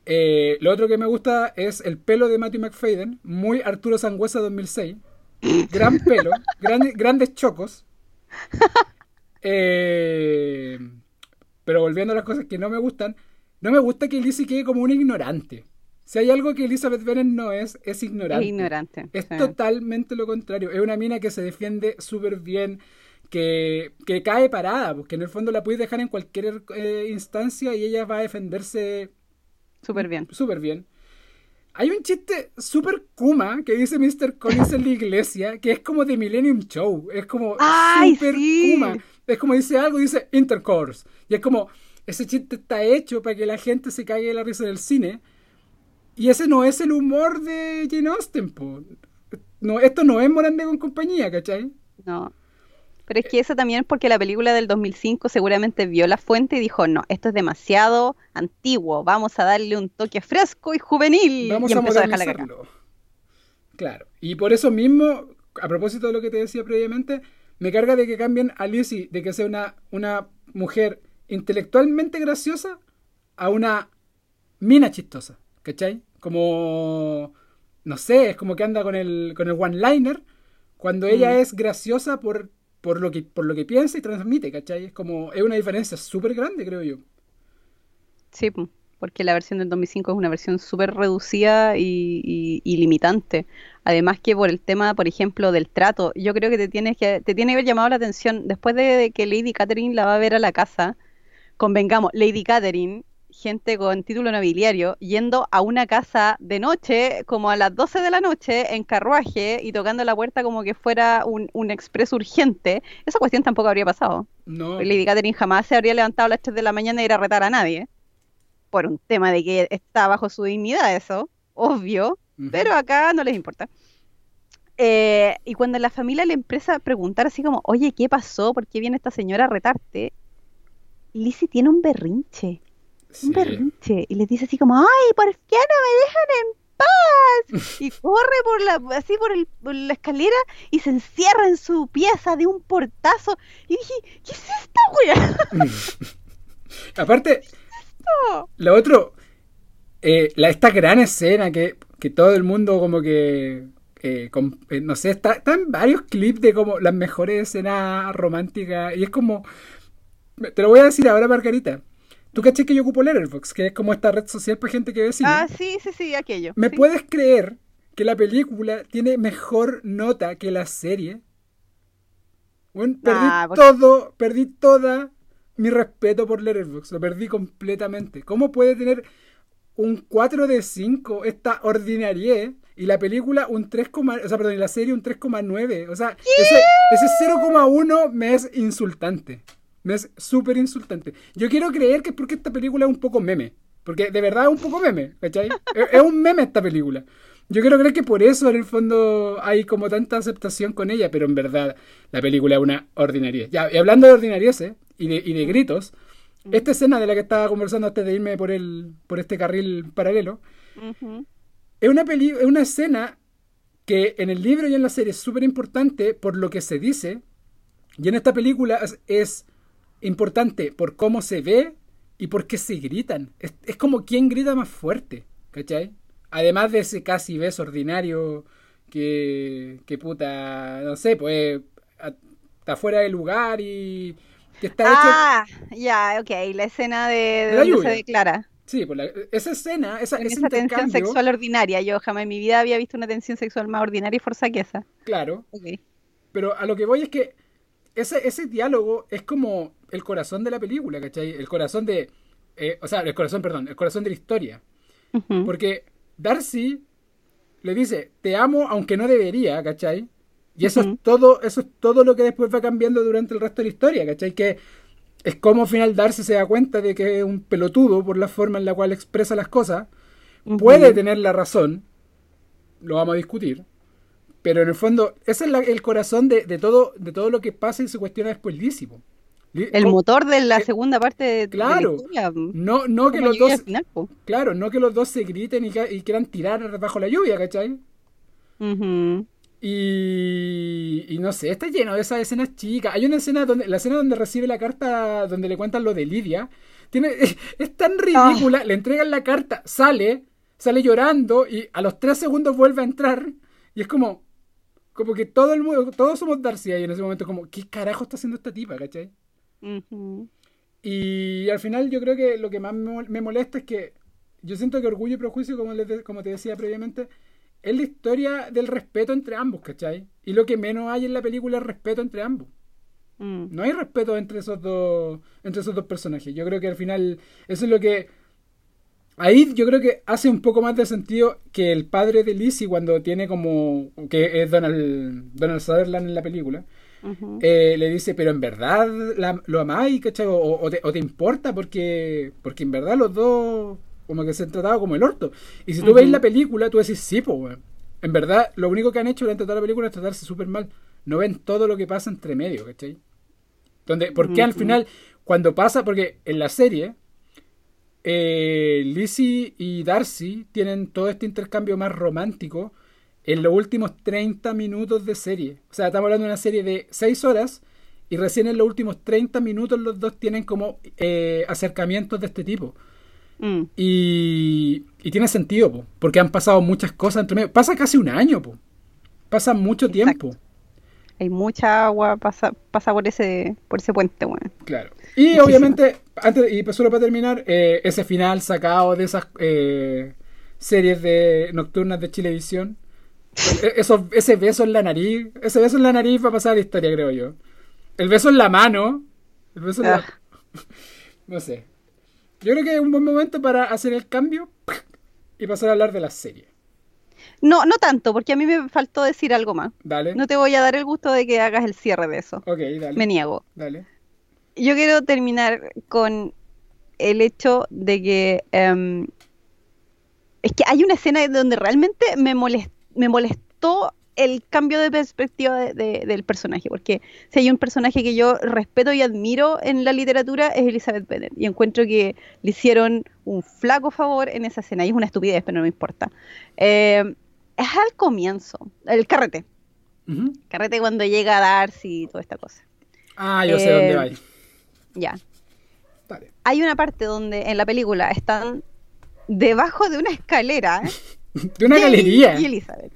Eh, lo otro que me gusta es el pelo de Matthew McFadden, muy Arturo Sangüesa 2006. Gran pelo, grandes chocos. Eh, pero volviendo a las cosas que no me gustan, no me gusta que Lizzie quede como un ignorante. Si hay algo que Elizabeth Bennet no es, es ignorante. Es ignorante. Es totalmente lo contrario. Es una mina que se defiende súper bien, que, cae parada, porque en el fondo la puedes dejar en cualquier eh, instancia y ella va a defenderse súper bien. Súper bien. Hay un chiste súper Kuma que dice Mr. Collins en la iglesia, que es como de Millennium Show. Es como súper Kuma. Es como dice algo, dice Intercourse. Y es como, ese chiste está hecho para que la gente se caiga de la risa del cine. Y ese no es el humor de Jane Austen, No, esto no es Morande con compañía, ¿cachai? No. Pero es que eso también es porque la película del 2005 seguramente vio la fuente y dijo, no, esto es demasiado antiguo, vamos a darle un toque fresco y juvenil. Vamos a modernizarlo. Claro. Y por eso mismo, a propósito de lo que te decía previamente, me carga de que cambien a Lizzie, de que sea una, una mujer intelectualmente graciosa a una mina chistosa, ¿cachai? Como, no sé, es como que anda con el, con el one-liner cuando ella mm. es graciosa por, por, lo que, por lo que piensa y transmite, ¿cachai? Es como, es una diferencia súper grande, creo yo. Sí, porque la versión del 2005 es una versión súper reducida y, y, limitante. Además que por el tema, por ejemplo, del trato, yo creo que te tienes que, te tiene que haber llamado la atención, después de que Lady Catherine la va a ver a la casa, convengamos, Lady Catherine, gente con título nobiliario, yendo a una casa de noche, como a las 12 de la noche, en carruaje y tocando la puerta como que fuera un, un expreso urgente, esa cuestión tampoco habría pasado. No. Lady Catherine jamás se habría levantado a las 3 de la mañana y ir a retar a nadie. Por un tema de que está bajo su dignidad, eso, obvio. Pero acá no les importa. Eh, y cuando la familia le empieza a preguntar así como, oye, ¿qué pasó? ¿Por qué viene esta señora a retarte? Lizzie tiene un berrinche. un berrinche y les dice así como, ay, ¿por qué no me dejan en paz? Y corre por la, así por, el, por la escalera y se encierra en su pieza de un portazo. Y dije, ¿qué es esta wea? Aparte, lo otro, eh, la, esta gran escena que, que todo el mundo como que eh, con- eh, no sé, está, está en varios clips de como las mejores escenas románticas y es como, te lo voy a decir ahora Margarita, tú caché que yo ocupo Letterboxd, que es como esta red social para gente que ve cine. Ah, sí, sí, sí, aquello. ¿Me sí. puedes creer que la película tiene mejor nota que la serie? Bueno, perdí porque- todo, perdí toda mi respeto por Letterboxd, lo perdí completamente. ¿Cómo puede tener un 4 de 5 esta ordinariedad y la película un 3, o sea, perdón, y la serie un 3,9? O sea, ese, ese 0,1 me es insultante. Me es súper insultante. Yo quiero creer que es porque esta película es un poco meme. Porque de verdad es un poco meme, ¿cachai? es, es un meme esta película. Yo quiero creer que por eso en el fondo hay como tanta aceptación con ella, pero en verdad la película es una ordinariedad. Ya, y hablando de ordinarieces y de, y de gritos, esta escena de la que estaba conversando antes de irme por, el, por este carril paralelo, es una, peli es una escena que en el libro y en la serie es súper importante por lo que se dice, y en esta película es, es importante por cómo se ve y por qué se gritan. Es, es como quien grita más fuerte, ¿cachai? Además de ese casi beso ordinario que, que puta, no sé, pues está fuera de lugar y que está hecho... Ah, ya, ok, la escena de, de la donde lluvia. se declara. Sí, pues la- esa escena, esa, En ese esa tensión sexual ordinaria. Yo jamás en mi vida había visto una tensión sexual más ordinaria y forza que esa. claro, Ok. Pero a lo que voy es que ese, ese diálogo es como el corazón de la película, ¿cachai? El corazón de... eh, o sea, el corazón, perdón, el corazón de la historia. Porque Darcy le dice, te amo aunque no debería, ¿cachai? Y eso es todo, eso es todo lo que después va cambiando durante el resto de la historia, ¿cachai? Que es como al final Darcy se da cuenta de que es un pelotudo por la forma en la cual expresa las cosas. Puede tener la razón, lo vamos a discutir, pero en el fondo, ese es la- el corazón de, de todo, de todo lo que pasa y se cuestiona después Lizzie, El motor de la segunda parte de, de claro. la historia. No, no que los dos, final, claro, no que los dos se griten y, quieran tirar bajo la lluvia, ¿cachai? Y, y no sé, está lleno de esas escenas chicas. Hay una escena donde, la escena donde recibe la carta, donde le cuentan lo de Lidia, tiene, es, tan ridícula, le entregan la carta, sale, sale llorando y a los tres segundos vuelve a entrar y es como, como que todo el mundo, todos somos Darcy ahí en ese momento, como, ¿qué carajo está haciendo esta tipa, cachai? Y al final yo creo que lo que más me mol- me molesta es que yo siento que Orgullo y Prejuicio, como, les de- como te decía previamente, es la historia del respeto entre ambos, ¿cachai? Y lo que menos hay en la película es respeto entre ambos. Mm. No hay respeto entre esos dos, entre esos dos personajes. Yo creo que al final eso es lo que... Ahí yo creo que hace un poco más de sentido que el padre de Lizzie cuando tiene como... que es Donald, Donald Sutherland en la película. Eh, le dice, pero en verdad la- lo amáis, ¿cachai? O, o te, o te importa porque, porque en verdad los dos como que se han tratado como el orto. Y si tú veis Ujú. la película, tú decís, sí, pues, weón. En verdad, lo único que han hecho durante toda la película es tratarse súper mal. No ven todo lo que pasa entre medio, ¿cachai? Donde, porque al final, cuando pasa, porque en la serie, eh, Lizzie y Darcy tienen todo este intercambio más romántico en los últimos 30 minutos de serie. O sea, estamos hablando de una serie de 6 horas y recién en los últimos 30 minutos los dos tienen como eh, acercamientos de este tipo. Mm. Y, y tiene sentido, po, porque han pasado muchas cosas entre medio. Pasa casi un año, po. pasa mucho Exacto. tiempo. Hay mucha agua pasa, pasa por ese por ese puente, bueno. Claro. Y obviamente, antes, y pues solo para terminar, eh, ese final sacado de esas eh, series de nocturnas de Chilevisión. E- Eso, ese beso en la nariz, ese beso en la nariz va a pasar a la historia, creo yo. El beso en la mano, el beso en la... Ah. No sé. Yo creo que es un buen momento para hacer el cambio y pasar a hablar de la serie. No, no tanto, porque a mí me faltó decir algo más. Dale. No te voy a dar el gusto de que hagas el cierre de eso. Ok, dale. Me niego. Dale. Yo quiero terminar con el hecho de que em, es que hay una escena donde realmente me molest- me molestó el cambio de perspectiva de- de- del personaje, porque si hay un personaje que yo respeto y admiro en la literatura es Elizabeth Bennet, y encuentro que le hicieron un flaco favor en esa escena, y es una estupidez, pero no me importa. Eh, es al comienzo, el carrete, carrete cuando llega Darcy y toda esta cosa. Ah, yo sé Eh, dónde va. Ya, Vale. hay una parte donde en la película están debajo de una escalera De una galería. y Elizabeth,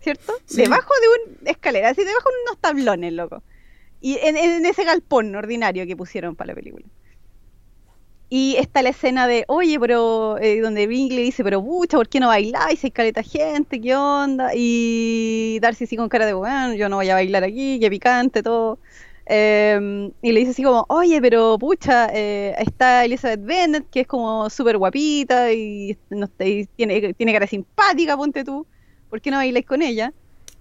¿cierto? Sí. Debajo de una escalera, así debajo de unos tablones, loco. Y en, en ese galpón ordinario que pusieron para la película. Y está la escena de, oye, pero eh, donde Bingley dice, pero pucha, ¿por qué no bailáis? Hay caleta gente, ¿qué onda? Y Darcy así con cara de, bueno, yo no voy a bailar aquí, qué picante, todo. Eh, y le dice así como, oye, pero pucha, eh, está Elizabeth Bennet, que es como súper guapita y, no, sé, y tiene, tiene cara simpática, ponte tú. ¿Por qué no bailáis con ella?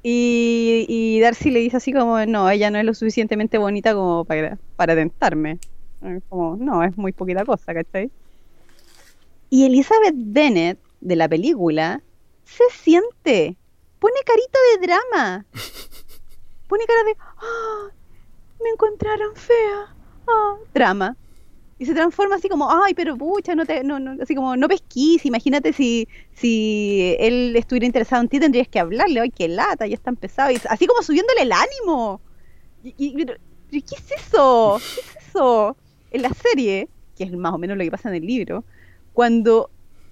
Y, y Darcy le dice así como, no, ella no es lo suficientemente bonita como para, para tentarme. Como, no, es muy poquita cosa, ¿cachai? Y Elizabeth Bennet, de la película, se siente, pone carita de drama. Pone cara de, "Ah, me encontraron fea, ah", drama. Y se transforma así como, ay, pero pucha, no te, no, no, así como, no pesquís, imagínate si, si él estuviera interesado en ti, tendrías que hablarle, ay, qué lata, ya está empezado, y así como subiéndole el ánimo. Y, y- pero ¿qué es eso? ¿Qué es eso? En la serie, que es más o menos lo que pasa en el libro, cuando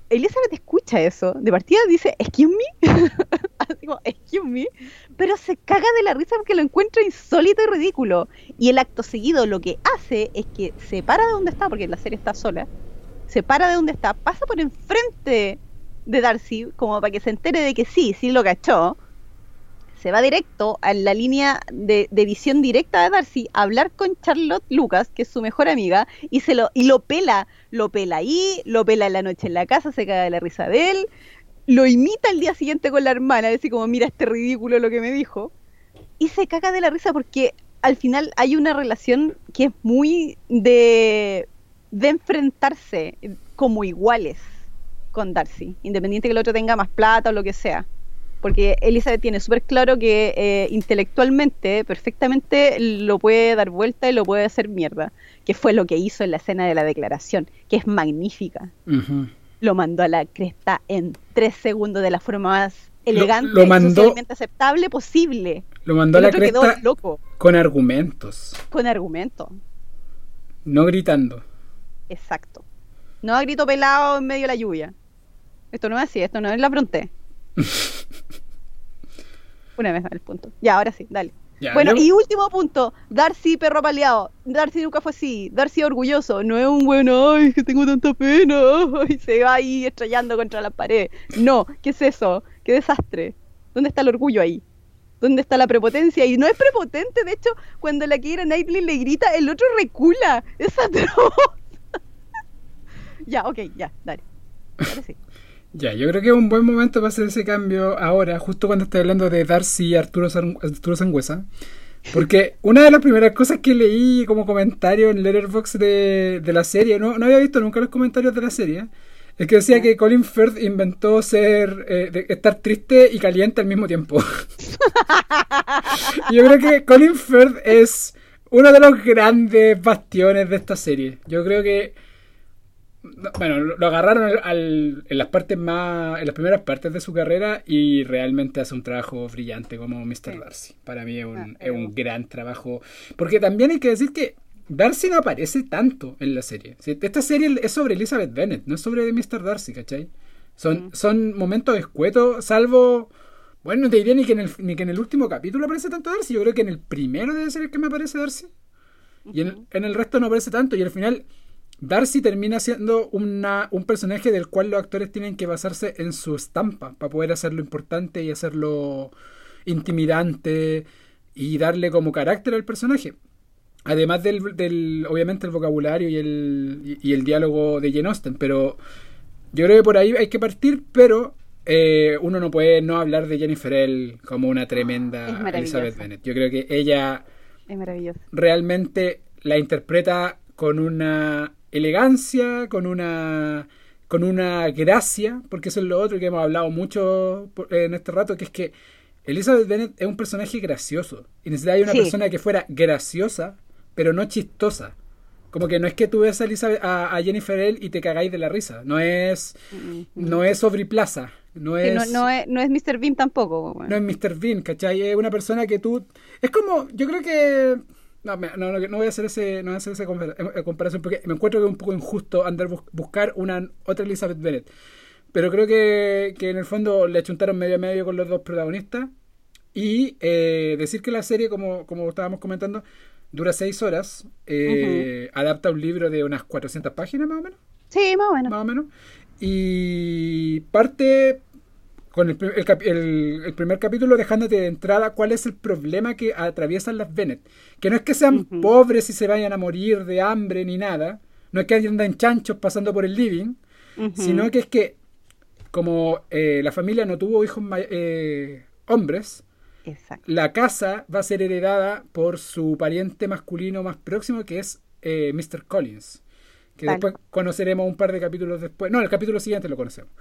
Elizabeth escucha eso, de partida dice, excuse me, así como, excuse me, pero se caga de la risa porque lo encuentra insólito y ridículo. Y el acto seguido lo que hace es que se para de donde está, porque la serie está sola, se para de donde está, pasa por enfrente de Darcy, como para que se entere de que sí, sí lo cachó, se va directo a la línea de, de visión directa de Darcy a hablar con Charlotte Lucas, que es su mejor amiga, y se lo, y lo pela, lo pela ahí, lo pela en la noche en la casa, se caga de la risa de él, lo imita el día siguiente con la hermana, decir como mira este ridículo lo que me dijo, y se caga de la risa porque al final hay una relación que es muy de enfrentarse como iguales con Darcy, independiente que el otro tenga más plata o lo que sea. Porque Elizabeth tiene súper claro que eh, intelectualmente, perfectamente, lo puede dar vuelta y lo puede hacer mierda. Que fue lo que hizo en la escena de la declaración, que es magnífica. Lo mandó a la cresta en tres segundos de la forma más elegante lo mandó- y socialmente aceptable posible. Lo mandó a la cresta loco, con argumentos, con argumento. no gritando. Exacto. No a grito pelado en medio de la lluvia. Esto no es así, esto no es la fronte. Una vez más el punto. Ya, ahora sí, dale. Ya, bueno, y último punto. Darcy, perro paleado. Darcy nunca fue así. Darcy orgulloso. No es un bueno, ay, que tengo tanta pena. Y se va ahí estrellando contra la pared. No, ¿qué es eso? ¡Qué desastre! ¿Dónde está el orgullo ahí? ¿Dónde está la prepotencia? Y no es prepotente, de hecho, cuando la Keira Knightley le grita, el otro recula. Es atroz. ya, ok, ya, dale. Ahora sí. Ya, yo creo que es un buen momento para hacer ese cambio ahora, justo cuando estoy hablando de Darcy y Arturo, San- Arturo Sangüesa. Porque una de las primeras cosas que leí como comentario en Letterboxd de, de la serie, no, no había visto nunca los comentarios de la serie, es que decía que Colin Firth inventó ser eh, de- estar triste y caliente al mismo tiempo. Yo creo que Colin Firth es uno de los grandes bastiones de esta serie. Yo creo que bueno, lo agarraron al- al- en las partes más, en las primeras partes de su carrera y realmente hace un trabajo brillante como Mr. Sí. Darcy. Para mí es un, Ah, es un gran trabajo. Porque también hay que decir que Darcy no aparece tanto en la serie. Esta serie es sobre Elizabeth Bennet, no es sobre Mr. Darcy, ¿cachai? Son, Mm. son momentos escuetos, salvo... Bueno, no te diría ni que, en el, ni que en el último capítulo aparece tanto Darcy. Yo creo que en el primero debe ser el que me aparece Darcy. Y en, en el resto no aparece tanto. Y al final, Darcy termina siendo una, un personaje del cual los actores tienen que basarse en su estampa para poder hacerlo importante y hacerlo intimidante y darle como carácter al personaje. Además del, del obviamente, el vocabulario y el, y, y el diálogo de Jane Austen. Pero yo creo que por ahí hay que partir, pero eh, uno no puede no hablar de Jennifer L como una tremenda. Elizabeth Bennet. Yo creo que ella Es realmente la interpreta con una elegancia, con una con una gracia, porque eso es lo otro que hemos hablado mucho en este rato, que es que Elizabeth Bennet es un personaje gracioso. Y necesitaba una Sí. persona que fuera graciosa, pero no chistosa. Como que no es que tú ves a, Elizabeth, a, a Jennifer L y te cagáis de la risa. No es, no es Plaza. No es, no, no es, no es Mr. Bean tampoco. no es Mr. Bean, ¿cachai? Es una persona que tú... Es como, yo creo que... No, no, no, no voy a hacer ese, no voy a hacer esa compara- eh, comparación porque me encuentro que es un poco injusto andar bus- buscar una otra Elizabeth Bennet. Pero creo que, que en el fondo le achuntaron medio a medio con los dos protagonistas. Y eh, decir que la serie, como, como estábamos comentando, dura seis horas. eh, Adapta un libro de unas 400 páginas más o menos Sí, más o menos. más o menos. Y parte con el, el cap- el- el primer capítulo dejándote de entrada cuál es el problema que atraviesan las Bennett. Que no es que sean pobres y se vayan a morir de hambre ni nada. No es que anden chanchos pasando por el living. Sino que es que como eh, la familia no tuvo hijos eh, hombres, Exacto. la casa va a ser heredada por su pariente masculino más próximo, que es eh, Mr. Collins. Que después conoceremos un par de capítulos después. No, el capítulo siguiente lo conocemos.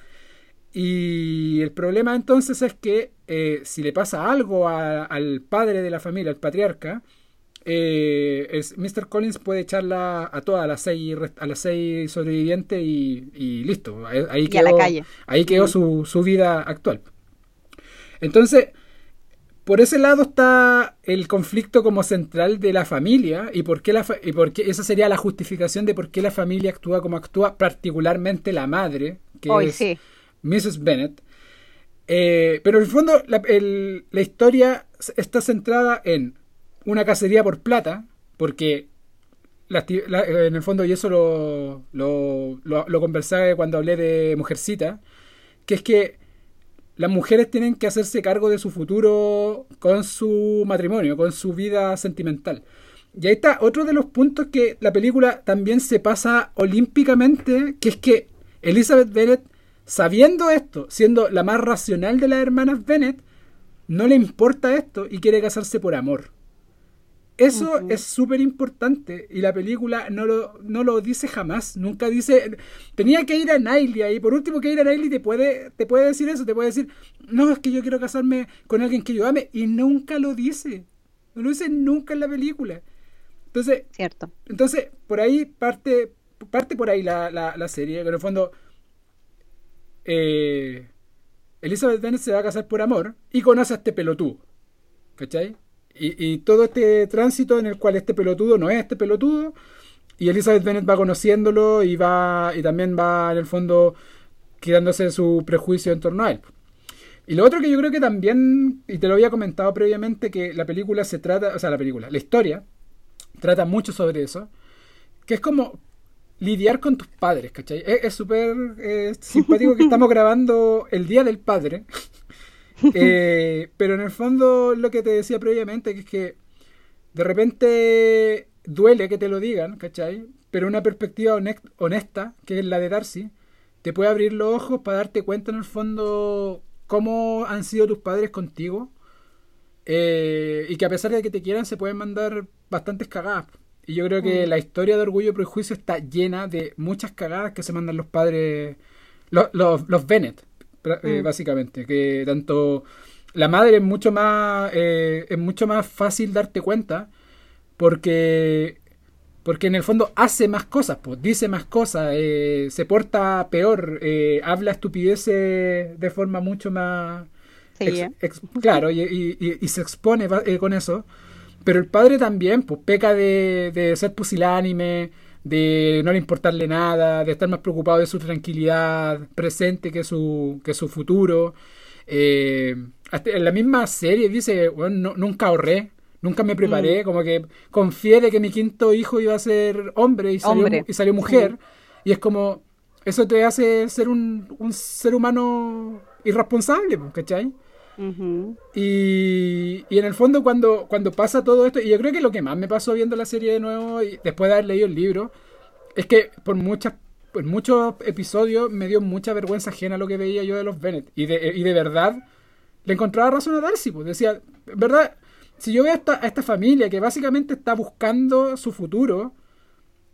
Y el problema entonces es que eh, si le pasa algo a- al padre de la familia, al patriarca, eh, es- Mr. Collins puede echarla a todas a las seis, a las seis sobrevivientes y, y listo. Ahí, ahí Y a la quedó, calle. ahí quedó Mm. su, su vida actual. Entonces, por ese lado está el conflicto como central de la familia y por qué la fa- y por qué esa sería la justificación de por qué la familia actúa como actúa, particularmente la madre, que Hoy es sí. Mrs. Bennett. Eh, pero en el fondo la, la historia está centrada en una cacería por plata, porque la la- eh, en el fondo, y eso lo, lo, lo, conversaba cuando hablé de Mujercita, que es que las mujeres tienen que hacerse cargo de su futuro con su matrimonio, con su vida sentimental. Y ahí está otro de los puntos que la película también se pasa olímpicamente, que es que Elizabeth Bennet, sabiendo esto, siendo la más racional de las hermanas Bennet, no le importa esto y quiere casarse por amor. Eso es súper importante y la película no lo, no lo dice jamás, nunca dice, tenía que ir a Niley y por último que ir a Niley te puede, te puede decir eso, te puede decir, no, es que yo quiero casarme con alguien que yo ame y nunca lo dice, no lo dice nunca en la película. Entonces, Cierto. entonces, por ahí parte, parte por ahí la, la, la serie, que en el fondo eh, Elizabeth Bennet se va a casar por amor y conoce a este pelotudo. ¿Cachai? Y, y todo este tránsito en el cual este pelotudo no es este pelotudo y Elizabeth Bennet va conociéndolo y va y también va en el fondo quitándose su prejuicio en torno a él. Y lo otro que yo creo que también, y te lo había comentado previamente, que la película se trata, o sea, la película, la historia, trata mucho sobre eso, que es como lidiar con tus padres, ¿cachai? Es súper eh, simpático que estamos grabando el Día del Padre, eh, pero en el fondo lo que te decía previamente, que es que de repente duele que te lo digan, ¿cachai? Pero una perspectiva honesta, que es la de Darcy, te puede abrir los ojos para darte cuenta en el fondo cómo han sido tus padres contigo eh, y que a pesar de que te quieran se pueden mandar bastantes cagadas. Y yo creo que Mm. la historia de Orgullo y Prejuicio está llena de muchas cagadas que se mandan los padres, los, los, los Bennett, eh, Mm. básicamente. Que tanto la madre es mucho más, eh, es mucho más fácil darte cuenta porque porque en el fondo hace más cosas, pues, dice más cosas, eh, se porta peor, eh, habla estupideces de forma mucho más... Sí, ex- ex- claro, y, y- y- y se expone con eso. Pero el padre también, pues, peca de, de ser pusilánime, de no le importarle nada, de estar más preocupado de su tranquilidad presente que su, que su futuro. Eh, hasta en la misma serie dice, "Bueno, no- nunca ahorré, nunca me preparé, como que confié de que mi quinto hijo iba a ser hombre y salió, Hombre, y salió mujer. Y es como, eso te hace ser un, un ser humano irresponsable, pues, Y, y en el fondo cuando, cuando pasa todo esto, y yo creo que lo que más me pasó viendo la serie de nuevo y después de haber leído el libro, es que por muchas por muchos episodios me dio mucha vergüenza ajena lo que veía yo de los Bennett. Y de, y de verdad le encontraba razón a Darcy, pues decía, ¿verdad? Si yo veo a esta, a esta familia que básicamente está buscando su futuro,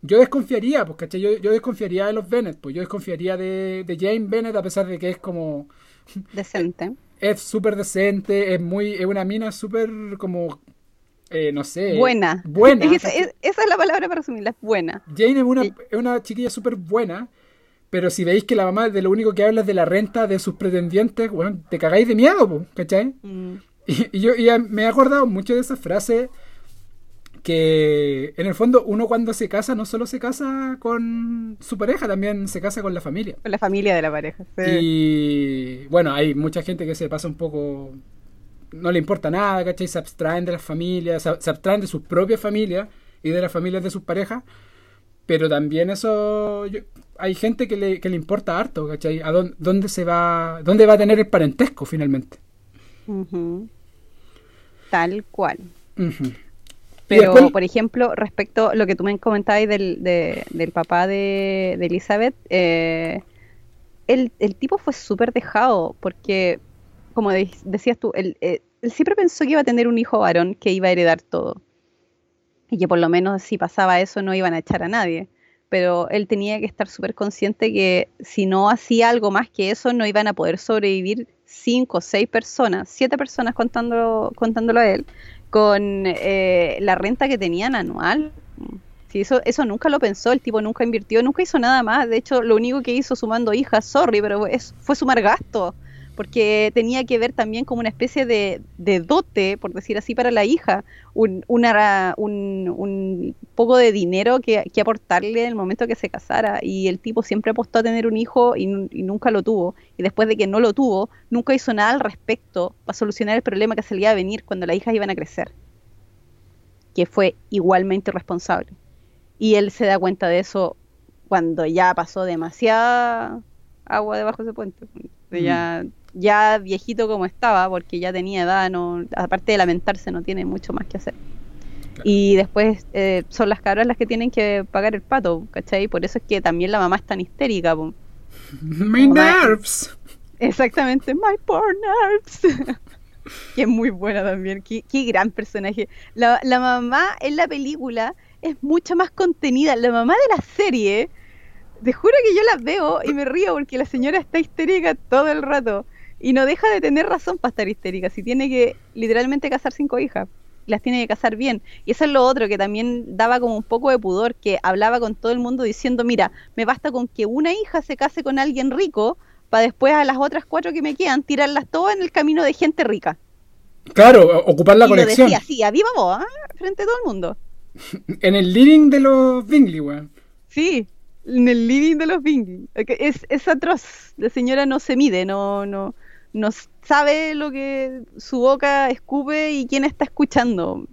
yo desconfiaría, pues, ¿cachai? Yo, yo desconfiaría de los Bennett, pues yo desconfiaría de, de Jane Bennett a pesar de que es como... Decente. Es súper decente, es muy, es una mina súper como, eh, no sé. Buena. Buena. esa, es, esa es la palabra para resumirla, es buena. Jane es una, es una chiquilla súper buena, pero si veis que la mamá de lo único que habla es de la renta de sus pretendientes, bueno, te cagáis de miedo, po, ¿cachai? Mm. Y, y yo y me he acordado mucho de esa frase que en el fondo uno cuando se casa no solo se casa con su pareja, también se casa con la familia. Con la familia de la pareja. sí. Y bueno, hay mucha gente que se pasa un poco, no le importa nada, ¿cachai? Se abstraen de las familias, se, abstraen de sus propias familias y de las familias de sus parejas. Pero también eso, yo- hay gente que le, que le importa harto, ¿cachai? A dónde, dónde se va, dónde va a tener el parentesco finalmente. Tal cual. Y Pero, después- por ejemplo, respecto a lo que tú me comentabas del, de- del papá de, de Elizabeth, eh, el, el tipo fue súper dejado, porque, como de- decías tú, él, eh, él siempre pensó que iba a tener un hijo varón que iba a heredar todo. Y que por lo menos si pasaba eso no iban a echar a nadie. Pero él tenía que estar súper consciente que si no hacía algo más que eso, no iban a poder sobrevivir cinco o seis personas, siete personas contándolo, contándolo a él, con eh, la renta que tenían anual. Sí, eso, eso nunca lo pensó, el tipo nunca invirtió, nunca hizo nada más. De hecho, lo único que hizo sumando hijas, sorry, pero es, fue sumar gasto, porque tenía que ver también como una especie de, dote, por decir así, para la hija, un, una- un, poco de dinero que, aportarle en el momento que se casara. Y el tipo siempre apostó a tener un hijo y, nu- y nunca lo tuvo. Y después de que no lo tuvo, nunca hizo nada al respecto para solucionar el problema que iba a venir cuando las hijas iban a crecer. Que fue igualmente irresponsable. Y él se da cuenta de eso cuando ya pasó demasiada agua debajo de ese puente. Ya, ya viejito como estaba, porque ya tenía edad, no, aparte de lamentarse, no tiene mucho más que hacer. Y después eh, son las cabras las que tienen que pagar el pato, ¿cachai? Por eso es que también la mamá es tan histérica. po. My nerves. Exactamente, My Poor Nerves. que es muy buena también. Qué, qué gran personaje. La, la mamá en la película es mucho más contenida. La mamá de la serie, te juro que yo la veo y me río porque la señora está histérica todo el rato. Y no deja de tener razón para estar histérica. Si tiene que literalmente casar cinco hijas. y Las tiene que casar bien. Y eso es lo otro que también daba como un poco de pudor, que hablaba con todo el mundo diciendo, mira, me basta con que una hija se case con alguien rico para después a las otras cuatro que me quedan tirarlas todas en el camino de gente rica. Claro, ocupar la y lo decía así, a viva voz, ¿ah? frente a todo el mundo. En el living de los Bingley, weón. Sí, en el living de los Bingley. Es, es atroz. La señora no se mide, no, no, no sabe lo que su boca escupe y quién está escuchando.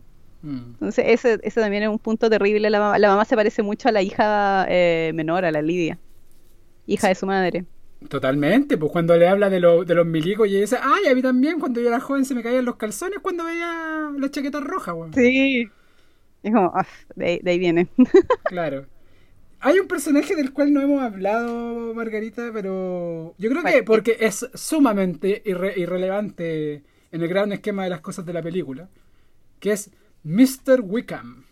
Mm. Entonces, ese, ese también es un punto terrible. La mamá, la mamá se parece mucho a la hija eh, menor, a la Lidia, hija de su madre. Totalmente, pues cuando le habla de, lo- de los milicos y ella dice, ay, a mí también cuando yo era joven se me caían los calzones cuando veía la chaqueta roja, weón. Sí. Es como, ah, de, ahí- de ahí viene. Claro. Hay un personaje del cual no hemos hablado, Margarita, pero yo creo que porque es sumamente irre- irrelevante en el gran esquema de las cosas de la película, que es Mr. Wickham.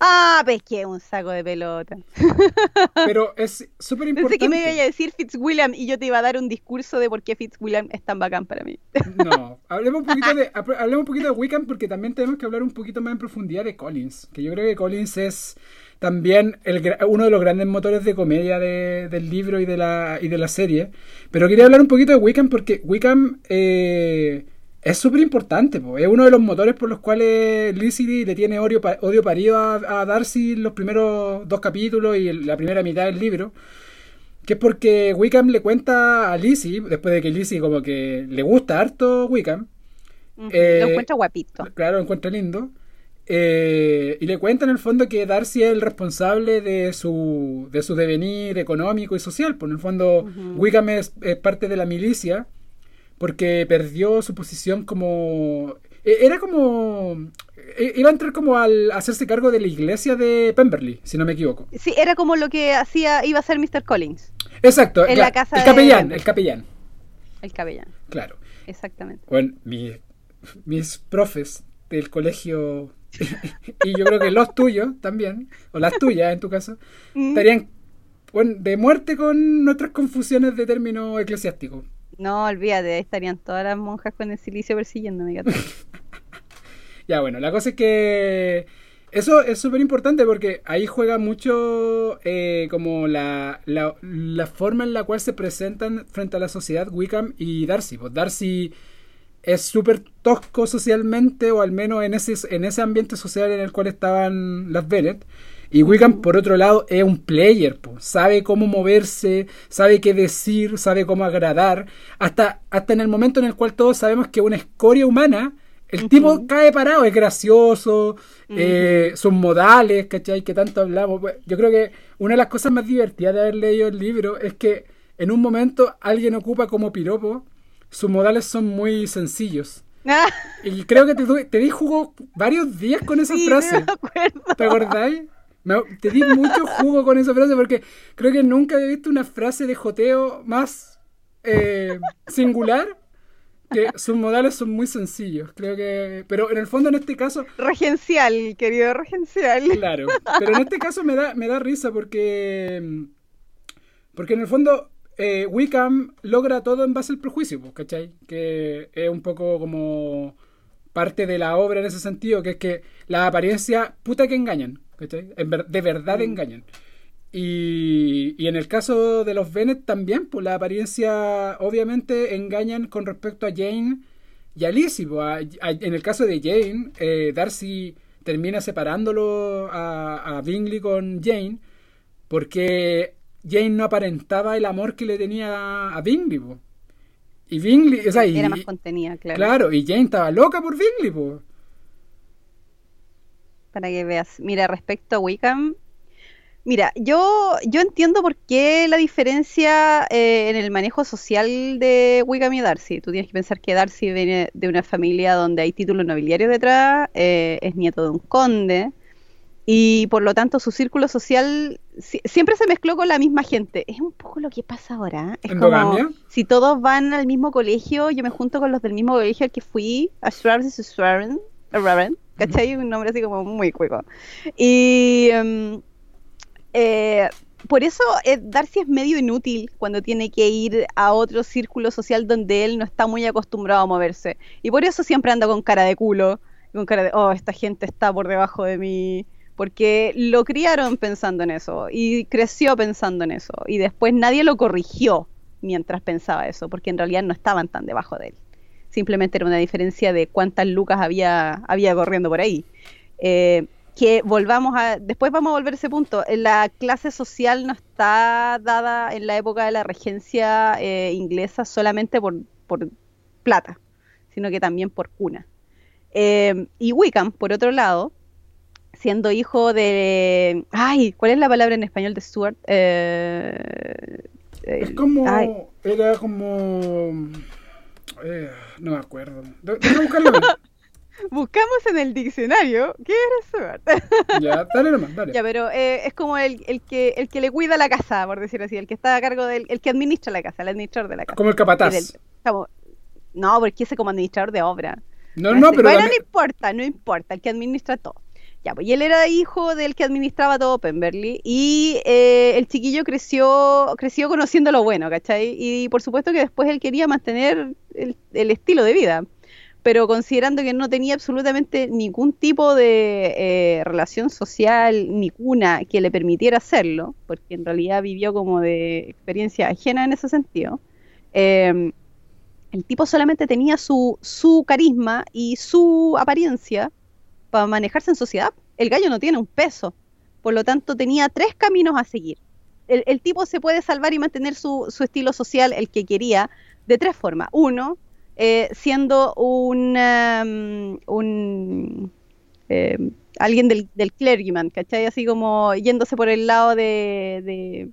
ah, pesqué un saco de pelota. Pero es súper Pensé importante. que me iba a decir Fitzwilliam y yo te iba a dar un discurso de por qué Fitzwilliam es tan bacán para mí. No, hablemos un poquito de hab- hablemos un poquito de Wickham porque también tenemos que hablar un poquito más en profundidad de Collins, que yo creo que Collins es también el, uno de los grandes motores de comedia de- del libro y de la y de la serie. Pero quería hablar un poquito de Wickham porque Wickham eh, es súper importante, po. es uno de los motores por los cuales Lizzie le tiene odio, pa- odio parido a, a Darcy en los primeros dos capítulos y la primera mitad del libro. Que es porque Wickham le cuenta a Lizzie, después de que Lizzie como que le gusta harto Wickham. eh, Lo encuentra guapito. Claro, lo encuentra lindo. Eh, y le cuenta en el fondo que Darcy es el responsable de su, de su devenir económico y social. Pues en el fondo Wickham es, es parte de la milicia porque perdió su posición como... eh, Era como... eh, Iba a entrar como al hacerse cargo de la iglesia de Pemberley, si no me equivoco. Sí, era como lo que hacía, iba a ser Mr. Collins, Exacto, En la casa el capellán, el capellán, el cabellán. claro. Exactamente. Bueno, mi- mis profes del colegio y yo creo que los tuyos también, o las tuyas en tu caso, Mm. estarían bueno, de muerte con nuestras confusiones de términos eclesiásticos. No, olvídate, ahí estarían todas las monjas con el silicio persiguiéndome. gato. Ya, bueno, la cosa es que eso es súper importante porque ahí juega mucho eh, como la, la, la forma en la cual se presentan frente a la sociedad Wickham y Darcy. Pues Darcy es súper tosco socialmente, o al menos en ese, en ese ambiente social en el cual estaban las Bennett. Y Wickham, por otro lado, es un player, po. sabe cómo moverse, sabe qué decir, sabe cómo agradar. Hasta, hasta en el momento en el cual todos sabemos que una escoria humana, el tipo cae parado, es gracioso, eh, sus modales, ¿cachai? Que tanto hablamos. Yo creo que una de las cosas más divertidas de haber leído el libro es que en un momento alguien ocupa como piropo, sus modales son muy sencillos. Ah, Y creo que te, te di jugo varios días con esa sí, frase. me. ¿Te acordáis? Me- te di mucho jugo con esa frase porque creo que nunca había visto una frase de joteo más eh, singular que sus modales son muy sencillos. Creo que. Pero en el fondo, en este caso, Regencial, querido regencial. claro. Pero en este caso me da, me da risa porque. Porque en el fondo. Eh, Wickham logra todo en base al prejuicio, pues, ¿cachai? Que es un poco como parte de la obra en ese sentido, que es que la apariencia, puta que engañan, ¿cachai? En ver- de verdad engañan. Y, y en el caso de los Bennett también, pues la apariencia obviamente engañan con respecto a Jane y a Lizzie. pues, a- a- en el caso de Jane, eh, Darcy termina separándolo a, a Bingley con Jane porque Jane no aparentaba el amor que le tenía a Bingley. pues. Y Bingley, o sea, y- Era más contenida, claro. Claro, y Jane estaba loca por Bingley, pues. Para que veas. Mira, respecto a Wickham, mira, yo, yo entiendo por qué la diferencia eh, en el manejo social de Wickham y Darcy. Tú tienes que pensar que Darcy viene de una familia donde hay títulos nobiliarios detrás, eh, es nieto de un conde, y por lo tanto su círculo social si- siempre se mezcló con la misma gente. Es un poco lo que pasa ahora. ¿eh? Es como si todos van al mismo colegio, yo me junto con los del mismo colegio al que fui, a Schwarz y Raven, ¿cachai? Un nombre así como muy cuico. Y em, eh, por eso eh, Darcy es medio inútil cuando tiene que ir a otro círculo social donde él no está muy acostumbrado a moverse. Y por eso siempre anda con cara de culo, con cara de, oh, esta gente está por debajo de mí. Porque lo criaron pensando en eso y creció pensando en eso. Y después nadie lo corrigió mientras pensaba eso, porque en realidad no estaban tan debajo de él. Simplemente era una diferencia de cuántas lucas había, había corriendo por ahí. Eh, que volvamos a. Después vamos a volver a ese punto. La clase social no está dada en la época de la regencia eh, inglesa solamente por, por plata, sino que también por cuna. Eh, y Wickham, por otro lado, siendo hijo de. Ay, ¿cuál es la palabra en español de Stuart? Eh, Es como. ay, Era como. eh, no me acuerdo. De- Déjame buscarlo. buscamos en el diccionario qué era Stuart. ya, dale nomás, dale. Ya, pero eh, es como el, el que el que le cuida la casa, por decirlo así, el que está a cargo del, el que administra la casa, el administrador de la casa. Como el capataz. Y del- como- no, porque ese como administrador de obra. No, no, pero. bueno, no importa, no importa, el que administra todo. Pues y él era hijo del que administraba todo Pemberley y eh, el chiquillo creció creció conociendo lo bueno, ¿cachai? Y por supuesto que después él quería mantener el, estilo de vida, pero considerando que no tenía absolutamente ningún tipo de eh, relación social ni cuna que le permitiera hacerlo, porque en realidad vivió como de experiencia ajena en ese sentido, eh, el tipo solamente tenía su, su carisma y su apariencia para manejarse en sociedad. El gallo no tiene un peso. Por lo tanto, tenía tres caminos a seguir. El, el tipo se puede salvar y mantener su, estilo social, el que quería, de tres formas. Uno, eh, siendo un, um, un eh, alguien del, clergyman, ¿cachai? Así como yéndose por el lado de,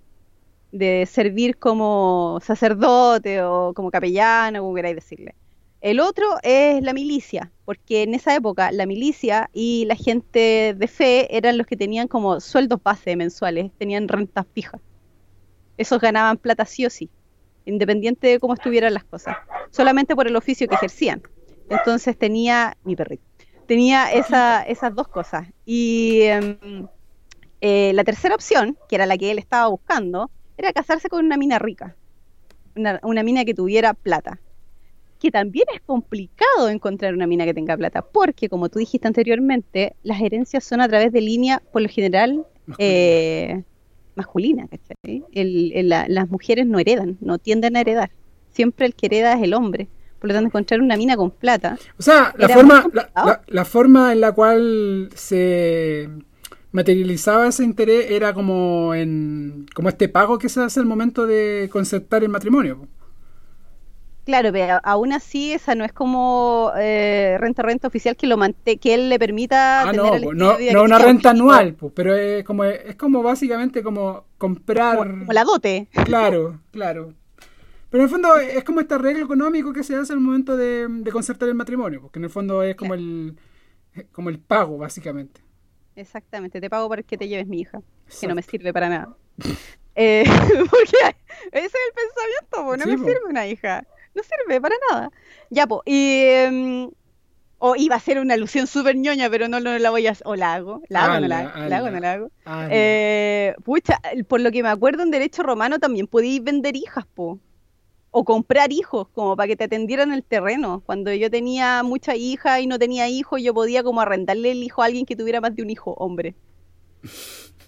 de, servir como sacerdote o como capellano, como queráis decirle. El otro es la milicia, porque en esa época la milicia y la gente de fe eran los que tenían como sueldos base mensuales, tenían rentas fijas. Esos ganaban plata sí o sí, independiente de cómo estuvieran las cosas, solamente por el oficio que ejercían. Entonces tenía, mi perrito, tenía esa, esas dos cosas. Y em, eh, la tercera opción, que era la que él estaba buscando, era casarse con una mina rica una, una mina que tuviera plata. Que también es complicado encontrar una mina que tenga plata, porque como tú dijiste anteriormente, las herencias son a través de línea, por lo general, eh, masculina, ¿cachai? El- el- la- las mujeres no heredan, no tienden a heredar. Siempre el que hereda es el hombre. Por lo tanto, encontrar una mina con plata. O sea, la forma, la- la forma en la cual se materializaba ese interés era como en como este pago que se hace al momento de concertar el matrimonio. Claro, pero aún así esa no es como eh, renta renta oficial que lo mante que él le permita Ah, tener no, el estilo no, una renta anual, po, pero es como es como básicamente como comprar Como, como la dote. Claro, claro. Pero en el fondo es como este arreglo económico que se hace al momento de, de concertar el matrimonio, porque en el fondo es como el como el pago, básicamente. Exactamente, te pago para que te lleves mi hija, que no me sirve para nada. Eh, porque ese es el pensamiento, po, no Sí, me po. sirve una hija, no sirve para nada. Ya, po, y... em, o iba a ser una alusión súper ñoña, pero no, no la voy a... O la hago, la hago, no la hago, la hago, no la hago. Eh, pucha, por lo que me acuerdo en derecho romano también podíais vender hijas, po. O comprar hijos, como para que te atendieran el terreno. Cuando yo tenía mucha hija y no tenía hijos, yo podía como arrendarle el hijo a alguien que tuviera más de un hijo, hombre.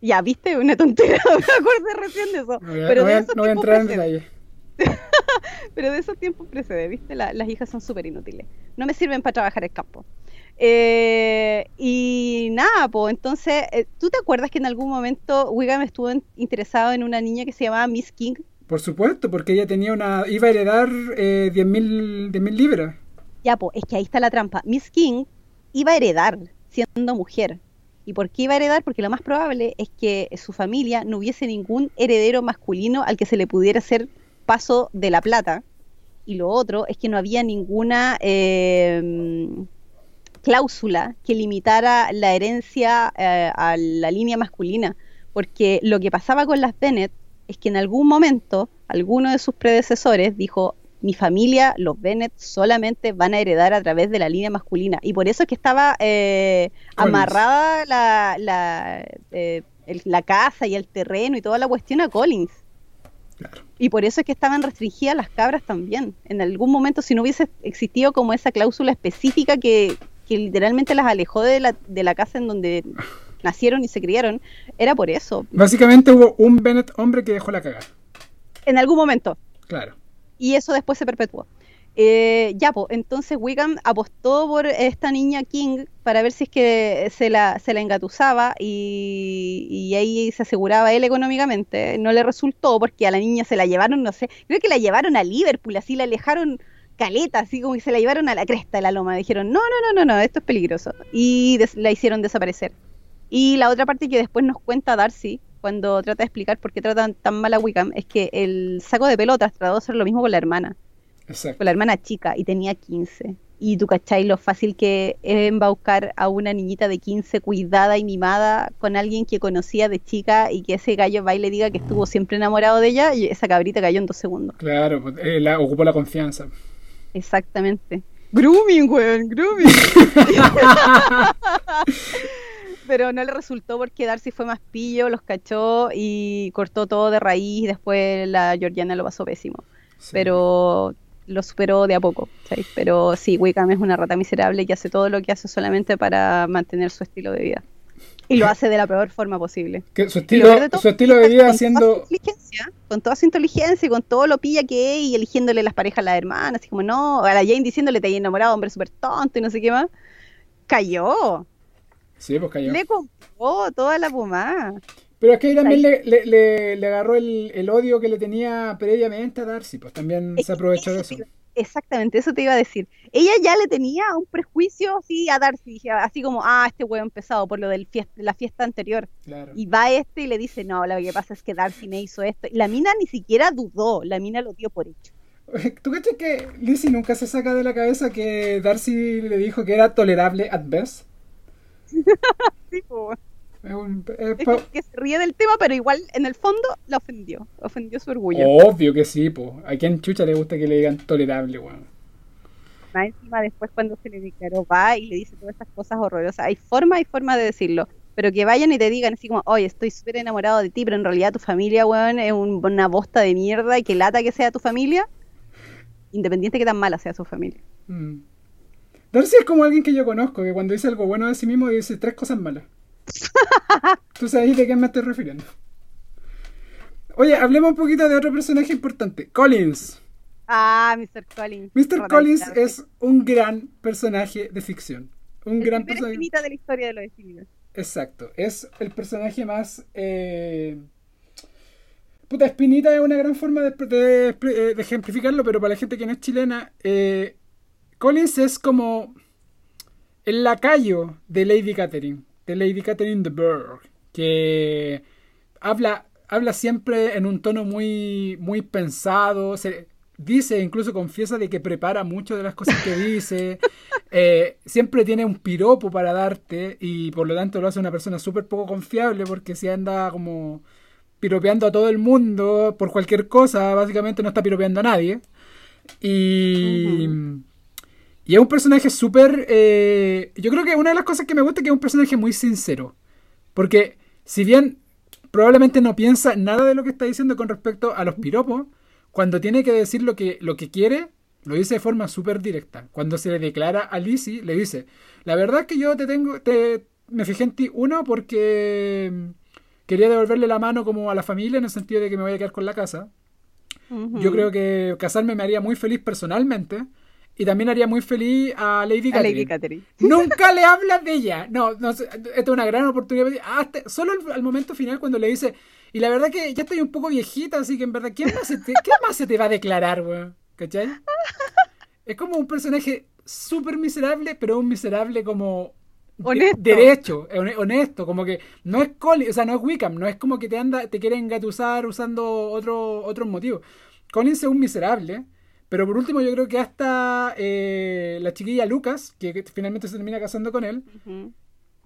Ya, viste, una tontera, me acordé recién de eso. no voy a, pero, no voy de a- esos no voy a tiempos entrar en detalle. pero de esos tiempos precede, viste, La- las hijas son súper inútiles. No me sirven para trabajar el campo. Eh, y nada, pues entonces, eh, ¿tú te acuerdas que en algún momento Wiggum estuvo en- interesado en una niña que se llamaba Miss King? Por supuesto, porque ella tenía una iba a heredar eh, 10.000 10.000 libras. Ya, pues, es que ahí está la trampa. Miss King iba a heredar siendo mujer. ¿Y por qué iba a heredar? Porque lo más probable es que su familia no hubiese ningún heredero masculino al que se le pudiera hacer paso de la plata. Y lo otro es que no había ninguna eh, cláusula que limitara la herencia eh, a la línea masculina. Porque lo que pasaba con las Bennett es que en algún momento alguno de sus predecesores dijo, mi familia, los Bennett, solamente van a heredar a través de la línea masculina. Y por eso es que estaba eh, amarrada la, la, eh, el- la casa y el terreno y toda la cuestión a Collins. Claro. Y por eso es que estaban restringidas las cabras también. En algún momento, si no hubiese existido como esa cláusula específica que, que literalmente las alejó de la, de la casa en donde nacieron y se criaron, era por eso. Básicamente hubo un Bennett hombre que dejó la cagada. En algún momento. Claro. y eso después se perpetuó. Eh, ya, pues, entonces Wickham apostó por esta niña King para ver si es que se la, se la engatusaba y, ahí se aseguraba él económicamente. No le resultó porque a la niña se la llevaron, no sé, creo que la llevaron a Liverpool, así la alejaron caleta, así como que se la llevaron a la cresta de la loma. Dijeron, no, no, no, no, no, esto es peligroso. Y la hicieron desaparecer. Y la otra parte que después nos cuenta Darcy, cuando trata de explicar por qué tratan tan mal a Wickham, es que el saco de pelotas trató de hacer lo mismo con la hermana, Exacto. con la hermana chica, y tenía 15. Y tú cachai lo fácil que es embaucar a una niñita de 15 cuidada y mimada con alguien que conocía de chica y que ese gallo va y le diga que estuvo siempre enamorado de ella y esa cabrita cayó en dos segundos. Claro, pues, eh, la, ocupó la confianza. Exactamente. Grooming, weón, grooming. Pero no le resultó porque Darcy fue más pillo, los cachó y cortó todo de raíz. Después la Georgiana lo pasó pésimo. Sí. Pero lo superó de a poco. Pero sí, Wickham es una rata miserable que hace todo lo que hace solamente para mantener su estilo de vida. Y lo hace de la peor forma posible. Que su estilo, de todo su estilo de es que vida con toda inteligencia, con toda su inteligencia y con todo lo pilla que es y eligiéndole las parejas a las hermanas, así como no, a la Jane diciéndole te hay enamorado, hombre súper tonto y no sé qué más. Cayó, Sí, pues cayó. le compró toda la pomada. Pero es que ahí también le, le, le- le agarró el, el odio que le tenía previamente a Darcy, pues también se aprovechó de eso Exactamente, eso te iba a decir. Ella ya le tenía un prejuicio así a Darcy, así como, ah, este hueón pesado por lo de la fiesta anterior. Claro. Y va este y le dice, no, lo que pasa es que Darcy me hizo esto. Y la mina ni siquiera dudó, la mina lo dio por hecho. ¿Tú cachas que Lizzie nunca se saca de la cabeza que Darcy le dijo que era tolerable at best? Sí, po. Es un- es Es pa- como que se ríe del tema, pero igual en el fondo la ofendió. Ofendió su orgullo. Obvio que sí, po. ¿A quién chucha le gusta que le digan tolerable, weón? Más encima después cuando se le declaró va y le dice todas estas cosas horrorosas. Hay forma y forma de decirlo. pero que vayan y te digan así como, oye, estoy súper enamorado de ti, pero en realidad tu familia, weón, es un- una bosta de mierda y que lata que sea tu familia, independiente que tan mala sea su familia. Mm. Darcy es como alguien que yo conozco, que cuando dice algo bueno de sí mismo dice tres cosas malas. Tú sabes de qué me estoy refiriendo. Oye, hablemos un poquito de otro personaje importante, Collins. Ah, Mr. Collins. Mr. Collins es un gran personaje de ficción. Un El gran personaje. espinita de la historia de los espíritus. Exacto. Es el personaje más. eh, Puta, Espinita es una gran forma de, de- de ejemplificarlo, pero para la gente que no es chilena, eh, Collins es como el lacayo de Lady Catherine, de Lady Catherine de Burgh, que habla, habla siempre en un tono muy, muy pensado, se, dice, incluso confiesa de que prepara mucho de las cosas que dice, eh, siempre tiene un piropo para darte y por lo tanto lo hace una persona súper poco confiable porque si anda como piropeando a todo el mundo por cualquier cosa, básicamente no está piropeando a nadie. Y, y es un personaje súper... eh, yo creo que una de las cosas que me gusta es que es un personaje muy sincero. Porque si bien probablemente no piensa nada de lo que está diciendo con respecto a los piropos, cuando tiene que decir lo que, lo que quiere, lo dice de forma súper directa. Cuando se le declara a Lizzie, le dice, la verdad es que yo te tengo, te, me fijé en ti, uno, porque quería devolverle la mano como a la familia en el sentido de que me voy a quedar con la casa. Yo creo que casarme me haría muy feliz personalmente y también haría muy feliz a Lady A Catherine. Lady Catherine. Nunca le hablas de ella. No, no esta es una gran oportunidad. Hasta- solo al, al momento final cuando le dice, y la verdad que ya estoy un poco viejita, así que en verdad, ¿quién más se te, ¿qué más se te va a declarar, weón? ¿Cachai? Es como un personaje súper miserable, pero un miserable como de- Honesto. derecho, hone- honesto, como que no es Collins, o sea, no es Wickham, no es como que te anda, te quiere engatusar usando otro, otros motivos. Collins es un miserable, pero por último yo creo que hasta eh, la chiquilla Lucas, que, finalmente se termina casando con él,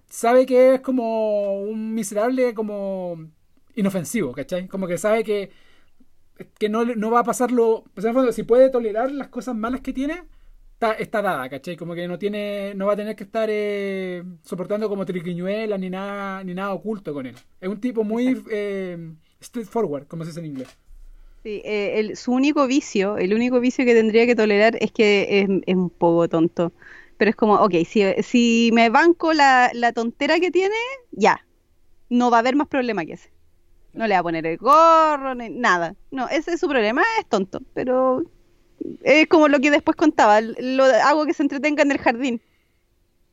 sabe que es como un miserable como inofensivo, ¿cachai? Como que sabe que, que no, no va a pasarlo, o sea, en el fondo, si puede tolerar las cosas malas que tiene, está, está dada, ¿cachai? Como que no tiene, no va a tener que estar eh, soportando como triquiñuelas ni nada, ni nada oculto con él. Es un tipo muy eh, straightforward, como se dice en inglés. Sí, eh, el- su único vicio, el único vicio que tendría que tolerar es que es, un poco tonto. Pero es como, ok, si, si me banco la, la tontera que tiene, ya. No va a haber más problema que ese. No le va a poner el gorro, ni nada. No, ese es su problema, es tonto. Pero es como lo que después contaba. Lo hago que se entretenga en el jardín.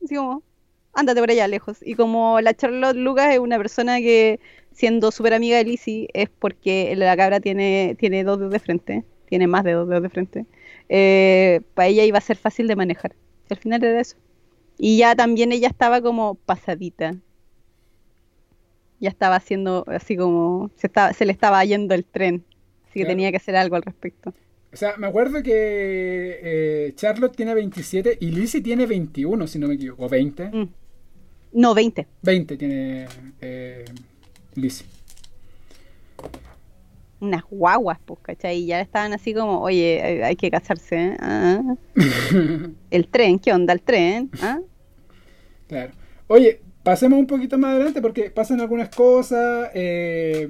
Así como, ándate por allá lejos. Y como la Charlotte Lucas es una persona que, siendo súper amiga de Lizzie, es porque la cabra tiene, tiene dos dedos de frente, tiene más de dos dedos de frente. Eh, para ella iba a ser fácil de manejar. Al final era eso. Y ya también ella estaba como pasadita. Ya estaba haciendo así como, se, estaba, se le estaba yendo el tren. Así que tenía que hacer algo al respecto. O sea, me acuerdo que eh, Charlotte tiene 27 y Lizzie tiene 21, si no me equivoco, o 20. Mm. No, 20. 20 tiene eh, Lizzie. Unas guaguas, pues, ¿cachai? Y ya estaban así como, oye, hay, hay que casarse, ¿eh? Ah. El tren, ¿qué onda el tren? ¿Ah? Claro. Oye, pasemos un poquito más adelante porque pasan algunas cosas. Eh,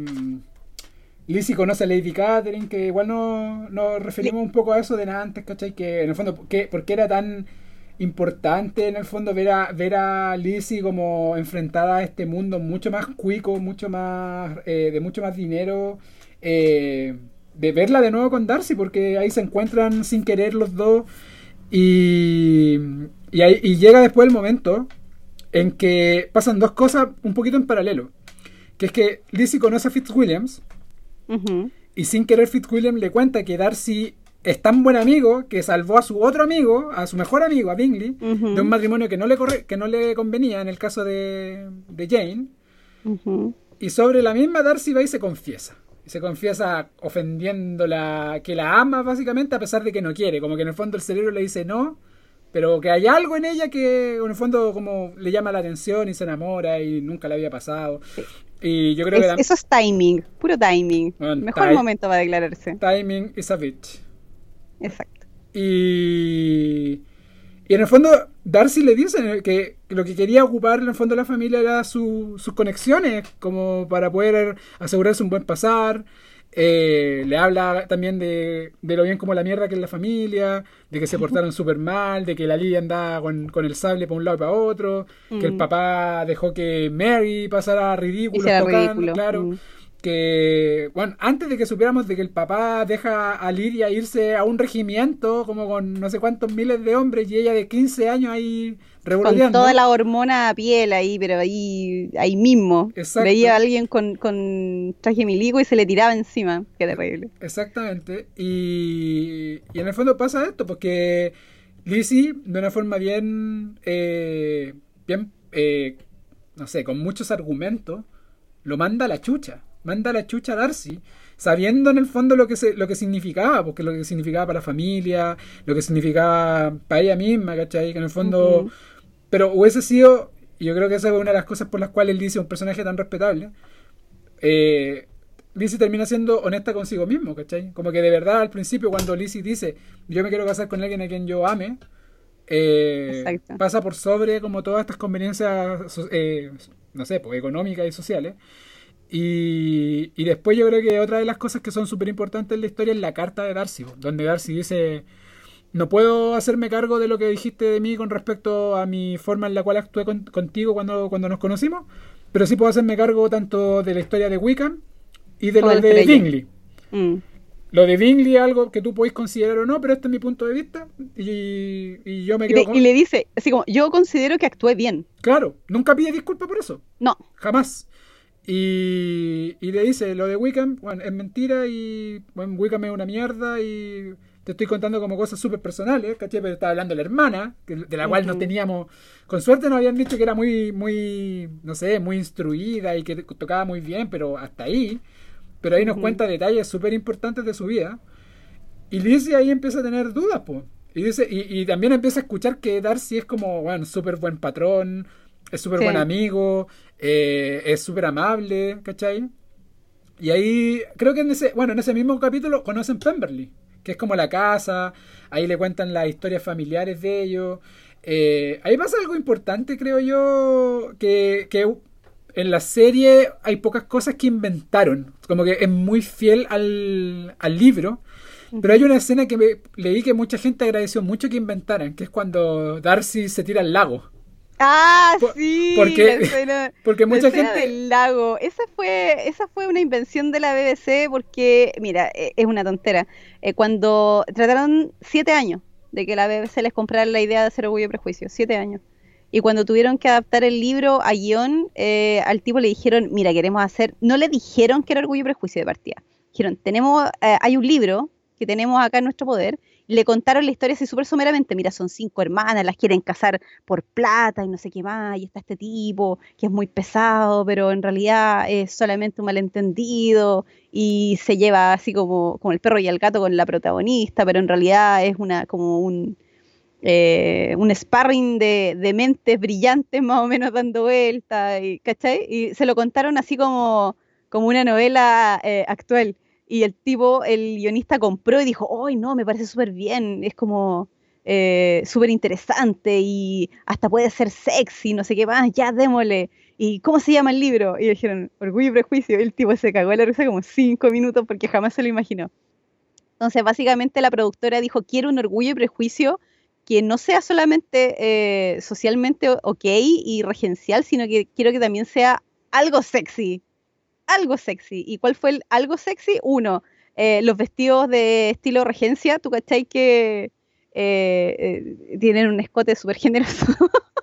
Lizzie conoce a Lady Catherine, que igual no- nos referimos un poco a eso de antes, ¿cachai? Que en el fondo, ¿por qué, por qué era tan importante en el fondo ver a, ver a Lizzie como enfrentada a este mundo mucho más cuico, mucho más eh, de mucho más dinero? eh, de verla de nuevo con Darcy, porque ahí se encuentran sin querer los dos. Y, y, ahí- y llega después el momento en que pasan dos cosas un poquito en paralelo. Que es que Lizzie conoce a Fitzwilliams y sin querer Fitzwilliams le cuenta que Darcy es tan buen amigo que salvó a su otro amigo, a su mejor amigo, a Bingley, de un matrimonio que no le, corre- que no le convenía en el caso de, de Jane. Y sobre la misma Darcy va y se confiesa. Y se confiesa ofendiéndola, que la ama básicamente a pesar de que no quiere. Como que en el fondo el cerebro le dice no, pero que hay algo en ella que en el fondo como le llama la atención y se enamora y nunca le había pasado. Y yo creo Es- que eso es timing, puro timing. Bueno, Mejor momento para declararse. timing is a bitch. Exacto. Y, Y en el fondo, Darcy le dice que lo que quería ocupar en el fondo de la familia era su- sus conexiones, como para poder asegurarse un buen pasar. Eh, le habla también de, de lo bien como la mierda que es la familia, de que se portaron súper mal, de que la Lidia andaba con, con el sable para un lado y para otro, que el Mm. papá dejó que Mary pasara ridículo, tocando, ridículo, claro. mm. Que, bueno, antes de que supiéramos de que el papá deja a Lidia irse a un regimiento, como con no sé cuántos miles de hombres, y ella de 15 años ahí Con revolviendo. toda la hormona a piel ahí, pero ahí, ahí mismo. Exacto. Veía a alguien con, con traje milico y se le tiraba encima. Qué terrible. Exactamente. Y, y en el fondo pasa esto, porque Lizzie, de una forma bien, eh, bien, eh, no sé, con muchos argumentos, lo manda a la chucha. Manda la chucha a Darcy, sabiendo en el fondo lo que, se, lo que significaba, porque lo que significaba para la familia, lo que significaba para ella misma, ¿cachai? Que en el fondo... Pero hubiese sido, y yo creo que esa es una de las cosas por las cuales Lizzie es un personaje tan respetable, eh, Lizzie termina siendo honesta consigo mismo, ¿cachai? Como que de verdad al principio cuando Lizzie dice, yo me quiero casar con alguien a quien yo ame, eh, pasa por sobre como todas estas conveniencias, eh, no sé, pues, económicas y sociales. Y, y después yo creo que otra de las cosas que son súper importantes en la historia es la carta de Darcy, donde Darcy dice, no puedo hacerme cargo de lo que dijiste de mí con respecto a mi forma en la cual actué con- contigo cuando, cuando nos conocimos, pero sí puedo hacerme cargo tanto de la historia de Wickham y de Como lo de. Bingley. Mm. Lo de Bingley es algo que tú podéis considerar o no, pero este es mi punto de vista y, y yo me Y, quedo con... y le dice, así como, yo considero que actué bien. Claro, nunca pide disculpas por eso. No. Jamás. Y, y le dice, lo de Wickham, bueno, es mentira y bueno, Wickham es una mierda y te estoy contando como cosas súper personales, ¿cachai? Pero estaba hablando de la hermana, que- de la cual Ujú. teníamos, con suerte nos habían dicho que era muy, muy, no sé, muy instruida y que tocaba muy bien, pero hasta ahí. Pero ahí nos cuenta detalles súper importantes de su vida. Y Lizzie ahí empieza a tener dudas, pues. Y, dice, y, y también empieza a escuchar que Darcy es como, bueno, súper buen patrón, es súper Sí. buen amigo, eh, es súper amable, ¿cachai? Y ahí, creo que en ese, bueno, en ese mismo capítulo conocen Pemberley, que es como la casa, ahí le cuentan las historias familiares de ellos. Eh, ahí pasa algo importante, creo yo, que, que en la serie hay pocas cosas que inventaron, como que es muy fiel al, al libro. Pero hay una escena que me- leí que mucha gente agradeció mucho que inventaran, que es cuando Darcy se tira al lago. Ah, Por- sí, porque- escena- porque mucha gente- del lago. Esa fue, esa fue una invención de la BBC porque, mira, eh, es una tontera. Eh, cuando trataron siete años de que la BBC les comprara la idea de hacer Orgullo y Prejuicio, siete años. Y cuando tuvieron que adaptar el libro a guion, eh, al tipo le dijeron, mira, queremos hacer, no le dijeron que era Orgullo y Prejuicio de partida. Dijeron, tenemos, eh, hay un libro que tenemos acá en nuestro poder. Le contaron la historia así súper someramente. Mira, son cinco hermanas, las quieren casar por plata y no sé qué más. Y está este tipo que es muy pesado, pero en realidad es solamente un malentendido. Y se lleva así como, como el perro y el gato con la protagonista, pero en realidad es una como un, eh, un sparring de, de mentes brillantes más o menos dando vueltas, y, ¿cachai? Y se lo contaron así como, como una novela eh, actual. Y el tipo, el guionista compró y dijo, ¡ay no! Me parece súper bien, es como eh, súper interesante y hasta puede ser sexy, no sé qué más, ya démosle. ¿Y cómo se llama el libro? Y dijeron, Orgullo y Prejuicio. Y el tipo se cagó en la risa como cinco minutos porque jamás se lo imaginó. Entonces, básicamente la productora dijo, quiero un Orgullo y Prejuicio que no sea solamente eh, socialmente ok y regencial, sino que quiero que también sea algo sexy. Algo sexy. ¿Y cuál fue el algo sexy? Uno, eh, los vestidos de estilo regencia, ¿tú cachai que eh, eh, tienen un escote súper generoso?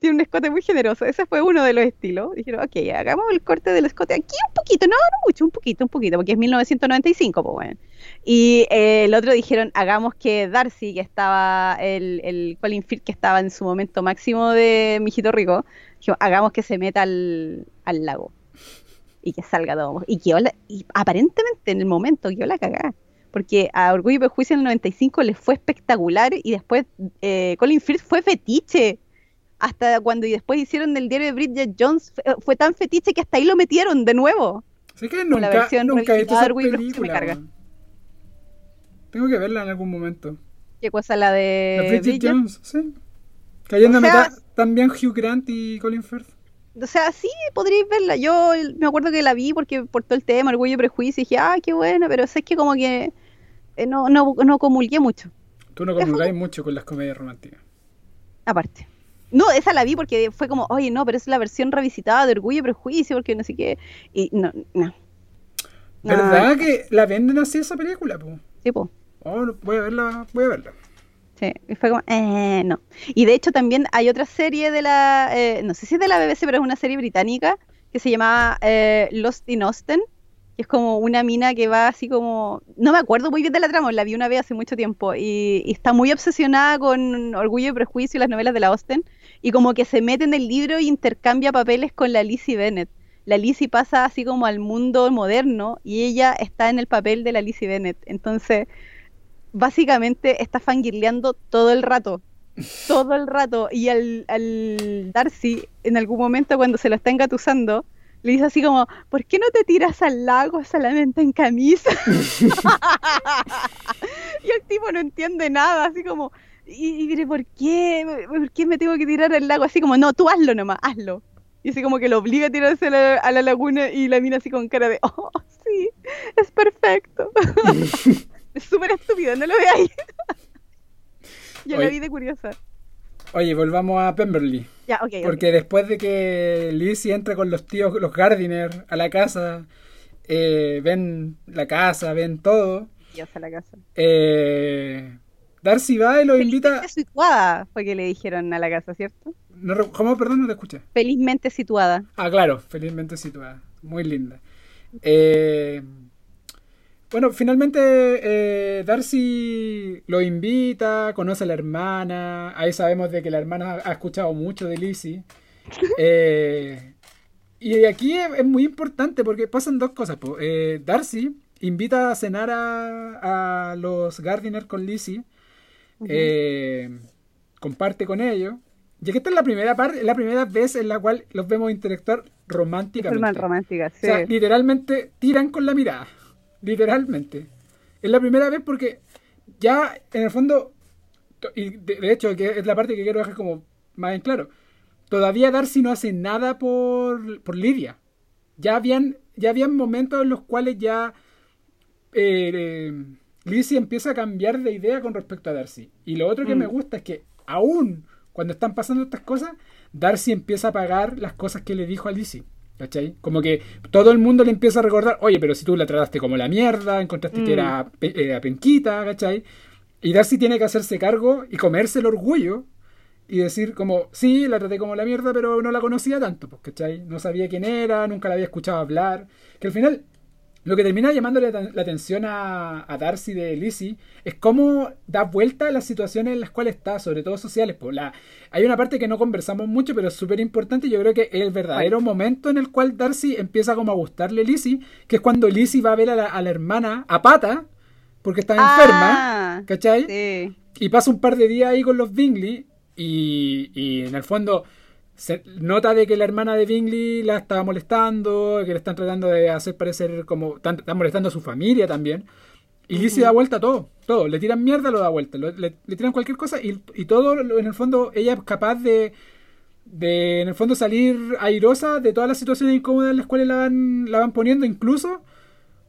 Tiene un escote muy generoso. Ese fue uno de los estilos. Dijeron, ok, hagamos el corte del escote aquí un poquito, no, no mucho, un poquito, un poquito, porque es 1995, pues bueno. Y el otro dijeron, hagamos que Darcy, que estaba, el, el Colin Firth, que estaba en su momento máximo de Mijito Rico, dijo, hagamos que se meta al, al lago y que salga todo. Y la- y aparentemente en el momento quedó la cagada. Porque a Orgullo y Prejuicio en el 95 les fue espectacular y después eh, Colin Firth fue fetiche. Hasta cuando y después hicieron del diario de Bridget Jones, fue, fue tan fetiche que hasta ahí lo metieron de nuevo. Sé que la nunca, versión nunca he visto esa me película. carga. weón. Tengo que verla en algún momento. ¿Qué cosa? La de. La Bridget Bridget? Jones, sí. Cayendo O a sea- mitad también Hugh Grant y Colin Firth. O sea, sí, podríais verla. Yo me acuerdo que la vi porque por todo el tema, orgullo y prejuicio, y dije, ah, qué buena, pero es que como que eh, no, no, no comulgué mucho, Tú no comulgáis mucho con las comedias románticas. aparte. No, esa la vi porque fue como, oye, no, pero es la versión revisitada de Orgullo y Prejuicio, porque no sé qué. Y no, no. ¿Verdad Ah, que la venden así esa película? Po? Sí, po. Oh, voy a verla, voy a verla. Sí, fue como, eh, no. Y de hecho también hay otra serie de la, eh, no sé si es de la BBC, pero es una serie británica que se llama eh, Lost in Austen, que es como una mina que va así como, no me acuerdo muy bien de la trama, la vi una vez hace mucho tiempo, y, y está muy obsesionada con Orgullo y Prejuicio y las novelas de la Austen, y como que se mete en el libro e intercambia papeles con la Lizzie Bennett. La Lizzie pasa así como al mundo moderno y ella está en el papel de la Lizzie Bennett. Entonces, básicamente está fangirleando todo el rato. Todo el rato. Y al, al Darcy, en algún momento cuando se lo está engatusando, le dice así como, ¿por qué no te tiras al lago solamente en camisa? y el tipo no entiende nada, así como, y, y mire, ¿por qué? ¿Por qué me tengo que tirar al lago? Así como, no, tú hazlo nomás, hazlo. Y así como que lo obliga a tirarse a la, a la laguna y la mina así con cara de, oh, sí, es perfecto. es súper estúpido, no lo veáis. Yo la vi de curiosa. Oye, volvamos a Pemberley. Ya, ok, ok. Porque después de que Lizzie entra con los tíos, los Gardiner, a la casa, eh, ven la casa, ven todo. Dios a la casa. eh, Darcy va y los invita. Felizmente situada fue que le dijeron a la casa, ¿cierto? No, ¿Cómo? Perdón, no te escuché. Felizmente situada. Ah, claro, felizmente situada. Muy linda. Eh, bueno, finalmente eh, Darcy lo invita, conoce a la hermana. Ahí sabemos de que la hermana ha, ha escuchado mucho de Lizzie. Eh, y aquí es, es muy importante porque pasan dos cosas. po. Eh, Darcy invita a cenar a, a los Gardiner con Lizzie. eh, comparte con ellos. Y que esta es la primera parte, la primera vez en la cual los vemos interactuar románticamente. romántica, sí. O sea, literalmente tiran con la mirada. Literalmente. Es la primera vez porque ya en el fondo, y de, de hecho que es la parte que quiero dejar como más en claro, todavía Darcy no hace nada por, por Lidia. Ya habían, ya habían momentos en los cuales ya eh, eh, Lizzie empieza a cambiar de idea con respecto a Darcy. Y lo otro que Mm. me gusta es que aún cuando están pasando estas cosas, Darcy empieza a pagar las cosas que le dijo a Lizzie. ¿Cachai? Como que todo el mundo le empieza a recordar, oye, pero si tú la trataste como la mierda, encontraste que Mm. era eh, penquita, ¿cachai? Y Darcy tiene que hacerse cargo y comerse el orgullo y decir como, sí, la traté como la mierda, pero no la conocía tanto, pues, ¿cachai? No sabía quién era, nunca la había escuchado hablar. Que al final, lo que termina llamándole la, atención a, a Darcy de Lizzie es cómo da vuelta a las situaciones en las cuales está, sobre todo sociales. Pues, la, hay una parte que no conversamos mucho, pero es súper importante. Yo creo que es el verdadero momento en el cual Darcy empieza como a gustarle a Lizzie, que es cuando Lizzie va a ver a la, a la hermana a pata, porque está enferma, Ah, ¿cachai? sí. Y pasa un par de días ahí con los Bingley y, y en el fondo se nota de que la hermana de Bingley la estaba molestando, que le están tratando de hacer parecer como... Están, están molestando a su familia también. Y Lizzie da vuelta a todo, todo. Le tiran mierda, lo da vuelta. lo- le, le tiran cualquier cosa y, y todo lo- en el fondo ella es capaz de, de, en el fondo, salir airosa de todas las situaciones incómodas en las cuales la van, la van poniendo, incluso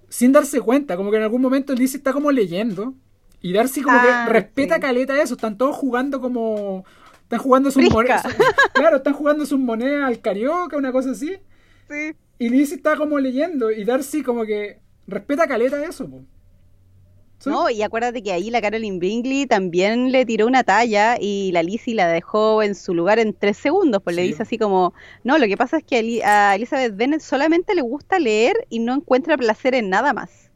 sin darse cuenta. Como que en algún momento Lizzie está como leyendo y Darcy como Ah, que respeta sí. caleta eso. Están todos jugando como... Están jugando sus monedas. Claro, están jugando sus monedas al carioca, una cosa así. Sí. Y Lizzie está como leyendo y Darcy como que respeta caleta eso. po. ¿Sí? No, y acuérdate que ahí la Caroline Bingley también le tiró una talla y la Lizzie la dejó en su lugar en tres segundos, pues le dice así como, no, lo que pasa es que a, Eli- a Elizabeth Bennet solamente le gusta leer y no encuentra placer en nada más.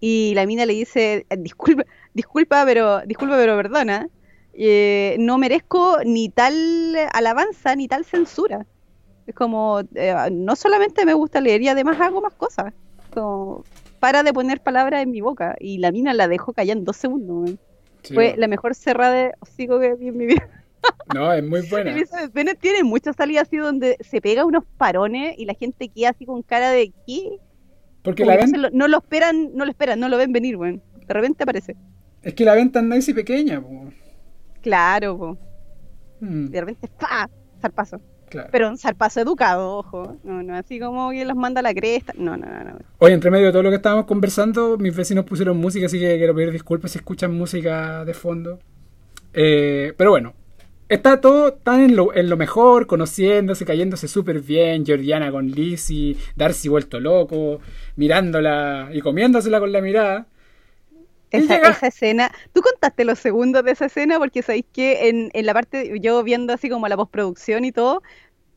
Y la mina le dice, "Eh, disculpa, disculpa, pero, disculpa, pero perdona, eh, no merezco ni tal alabanza ni tal censura. Es como, eh, no solamente me gusta leer y además hago más cosas. Como, para de poner palabras en mi boca. Y la mina la dejó callar en dos segundos. weón. Sí, Fue la mejor cerrada de hocico que vi en mi vida. No, es muy buena. Elizabeth tiene muchas salidas así donde se pega unos parones y la gente queda así con cara de ¿qué? Porque Como la ven, lo, no lo esperan, no lo esperan, no lo ven venir, weón. De repente aparece. Es que la ven tan nice y pequeña, po. Claro, po. Mm, De repente, ¡pa! Zarpazo. claro. Pero un zarpazo educado, ojo. No, no así como que los manda a la cresta. No, no, no. no. Oye, entre medio de todo lo que estábamos conversando, mis vecinos pusieron música, así que quiero pedir disculpas si escuchan música de fondo. Eh, pero bueno, está todo tan en lo, en lo mejor, conociéndose, cayéndose súper bien, Georgiana con Lizzie, Darcy vuelto loco, mirándola y comiéndosela con la mirada. Esa escena, tú contaste los segundos de esa escena porque sabéis que en, en la parte, yo viendo así como la postproducción y todo,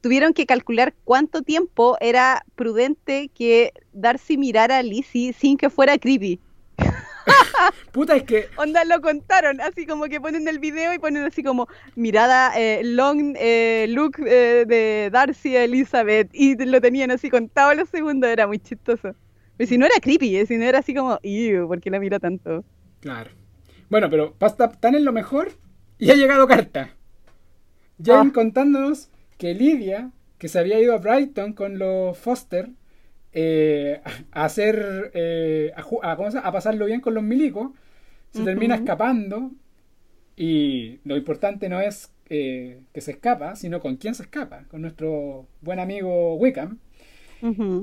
tuvieron que calcular cuánto tiempo era prudente que Darcy mirara a Lizzie sin que fuera creepy. Puta, es que Onda, lo contaron, así como que ponen el video y ponen así como mirada eh, long eh, look eh, de Darcy a Elizabeth y lo tenían así contado los segundos, era muy chistoso. Pero si no era creepy, eh, si no era así como, "Ew, ¿por qué la mira tanto? Claro. Bueno, pero pasa tan en lo mejor y ha llegado carta. Jane Ah. contándonos que Lidia, que se había ido a Brighton con los Foster eh, a hacer, eh, a, a- a pasarlo bien con los milicos, se termina escapando y lo importante no es eh, que se escapa, sino con quién se escapa, con nuestro buen amigo Wickham.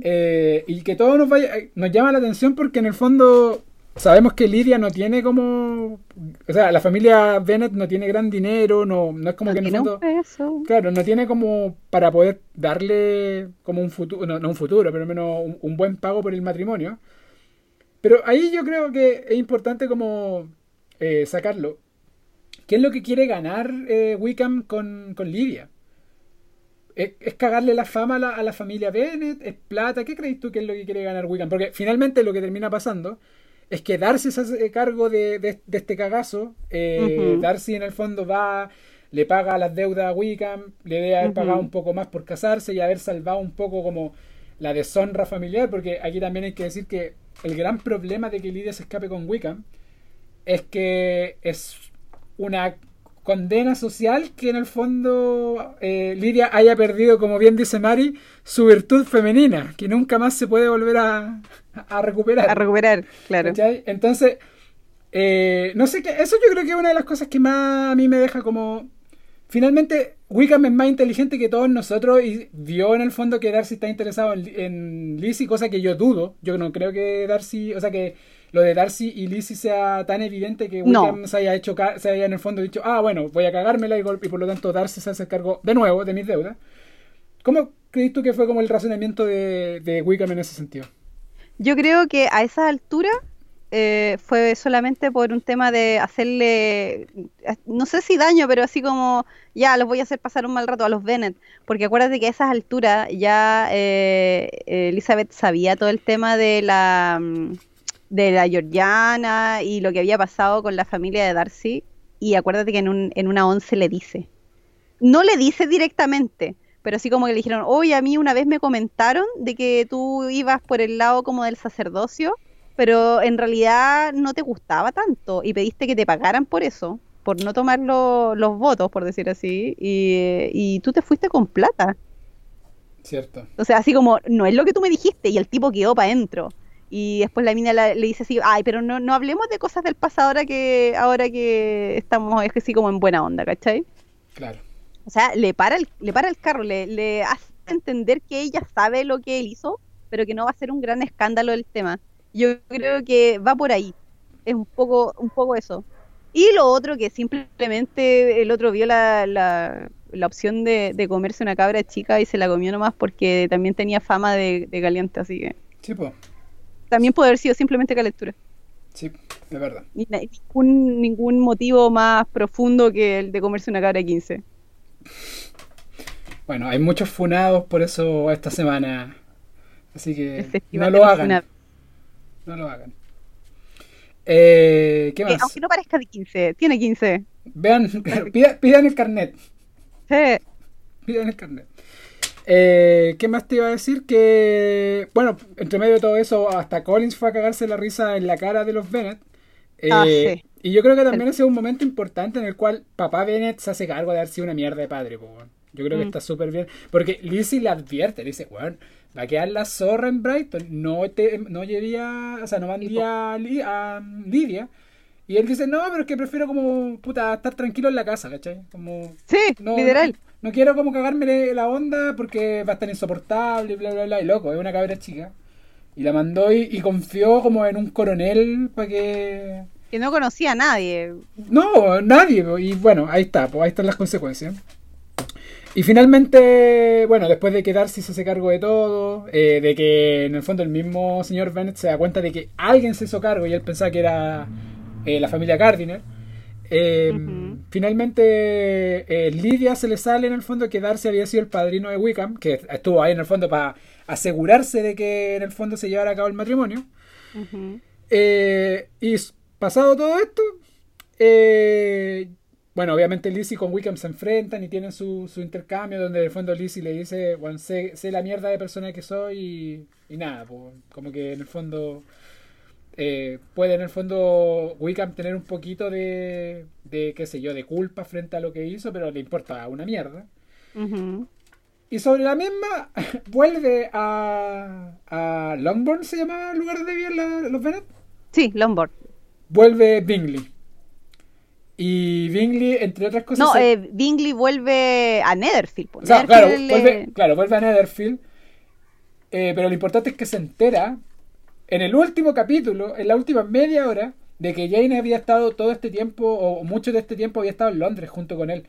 Eh, y que todo nos vaya, eh, nos llama la atención porque en el fondo sabemos que Lidia no tiene como, o sea, la familia Bennett no tiene gran dinero, no, no es como No que en el fondo, peso. claro, no tiene como para poder darle como un futuro, no, no un futuro, pero al menos un, un buen pago por el matrimonio. Pero ahí yo creo que es importante como eh, sacarlo. ¿Qué es lo que quiere ganar eh, Wickham con, con Lidia? ¿Es, es cagarle la fama a la, a la familia Bennett? ¿Es plata? ¿Qué crees tú que es lo que quiere ganar Wickham? Porque finalmente lo que termina pasando es que Darcy se hace cargo de, de- de este cagazo. eh. Darcy en el fondo va, le paga las deudas a Wickham, le debe haber pagado un poco más por casarse y haber salvado un poco como la deshonra familiar, porque aquí también hay que decir que el gran problema de que Lidia se escape con Wickham es que es una condena social que en el fondo eh, Lidia haya perdido, como bien dice Mari, su virtud femenina, que nunca más se puede volver a, a recuperar. A recuperar, claro. ¿Cachai? Entonces, eh, no sé qué, eso yo creo que es una de las cosas que más a mí me deja como... Finalmente, Wickham es más inteligente que todos nosotros y vio en el fondo que Darcy está interesado en, en Lizzie, cosa que yo dudo. Yo no creo que Darcy, o sea que lo de Darcy y Lizzie sea tan evidente que No. Wickham se haya hecho, se haya en el fondo dicho, ah, bueno, voy a cagármela y, y por lo tanto Darcy se hace cargo de nuevo de mis deudas. ¿Cómo crees tú que fue como el razonamiento de, de Wickham en ese sentido? Yo creo que a esa altura eh, fue solamente por un tema de hacerle, no sé si daño, pero así como, ya, los voy a hacer pasar un mal rato a los Bennett, porque acuérdate que a esas alturas ya eh, Elizabeth sabía todo el tema de la, mm, de la Georgiana y lo que había pasado con la familia de Darcy, y acuérdate que en, un, en una once le dice, no le dice directamente, pero así como que le dijeron, oye, a mí una vez me comentaron de que tú ibas por el lado como del sacerdocio, pero en realidad no te gustaba tanto y pediste que te pagaran por eso, por no tomar lo- los votos, por decir así, y, y tú te fuiste con plata. Cierto. O sea, así como, no es lo que tú me dijiste, y el tipo quedó para adentro. Y después la mina la- le dice así, ay, pero no, no hablemos de cosas del pasado ahora que, ahora que estamos es que así como en buena onda, ¿cachai? Claro. O sea, le para el, le para el carro, le, le hace entender que ella sabe lo que él hizo, pero que no va a ser un gran escándalo el tema. Yo creo que va por ahí. Es un poco, un poco eso. Y lo otro que simplemente el otro vio la, la, la opción de, de comerse una cabra chica y se la comió nomás porque también tenía fama de, de caliente, así que Sí, pues. También puede haber sido simplemente calentura. Sí, es verdad. Ni- Ningún, ningún motivo más profundo que el de comerse una cabra de 15. Bueno, hay muchos funados por eso esta semana. Así que no lo hagan. No lo hagan. Eh, ¿Qué Que más? aunque no parezca de 15, tiene 15. Vean, pida- pidan el carnet. Sí. Pidan el carnet. Eh, ¿Qué más te iba a decir? Que, bueno, entre medio de todo eso, hasta Collins fue a cagarse la risa en la cara de los Bennett. Eh, Ah, sí. Y yo creo que también ese es un momento importante en el cual papá Bennett se hace cargo de haber sido una mierda de padre. po. Yo creo que Mm. está súper bien. Porque Lizzie le advierte, le dice, bueno, va a quedar la zorra en Brighton. No te no llevé a- o sea, no mandé a, Li- a Lidia. Y él dice, no, pero es que prefiero como, puta, estar tranquilo en la casa, ¿cachai? Como, Sí, no, literal. No, no quiero como cagarme la onda porque va a estar insoportable y bla, bla, bla. Y loco, es una cabra chica. Y la mandó y, y confió como en un coronel para que... Que no conocía a nadie. No, nadie. Y bueno, ahí está, pues ahí están las consecuencias. Y finalmente, bueno, después de que Darcy se hace cargo de todo, eh, de que en el fondo el mismo señor Bennett se da cuenta de que alguien se hizo cargo y él pensaba que era eh, la familia Gardiner. eh. Finalmente, eh, Lidia se le sale en el fondo que Darcy había sido el padrino de Wickham, que estuvo ahí en el fondo para asegurarse de que en el fondo se llevara a cabo el matrimonio. Eh, y pasado todo esto, bueno, obviamente Lizzie con Wickham se enfrentan y tienen su, su intercambio donde en el fondo Lizzie le dice, bueno, sé, sé la mierda de persona que soy y, y nada, pues, como que en el fondo eh, puede en el fondo Wickham tener un poquito de, de, qué sé yo, de culpa frente a lo que hizo, pero le importa una mierda. Y sobre la misma, vuelve a, a Longbourn, se llamaba el lugar vivían la- los Bennett. Sí, Lombard. vuelve Bingley. Y Bingley, entre otras cosas. No, se- eh, Bingley vuelve a Netherfield. po. o sea, claro, vuelve, claro, vuelve a Netherfield. Eh, pero lo importante es que se entera en el último capítulo, en la última media hora, de que Jane había estado todo este tiempo, o mucho de este tiempo había estado en Londres junto con él.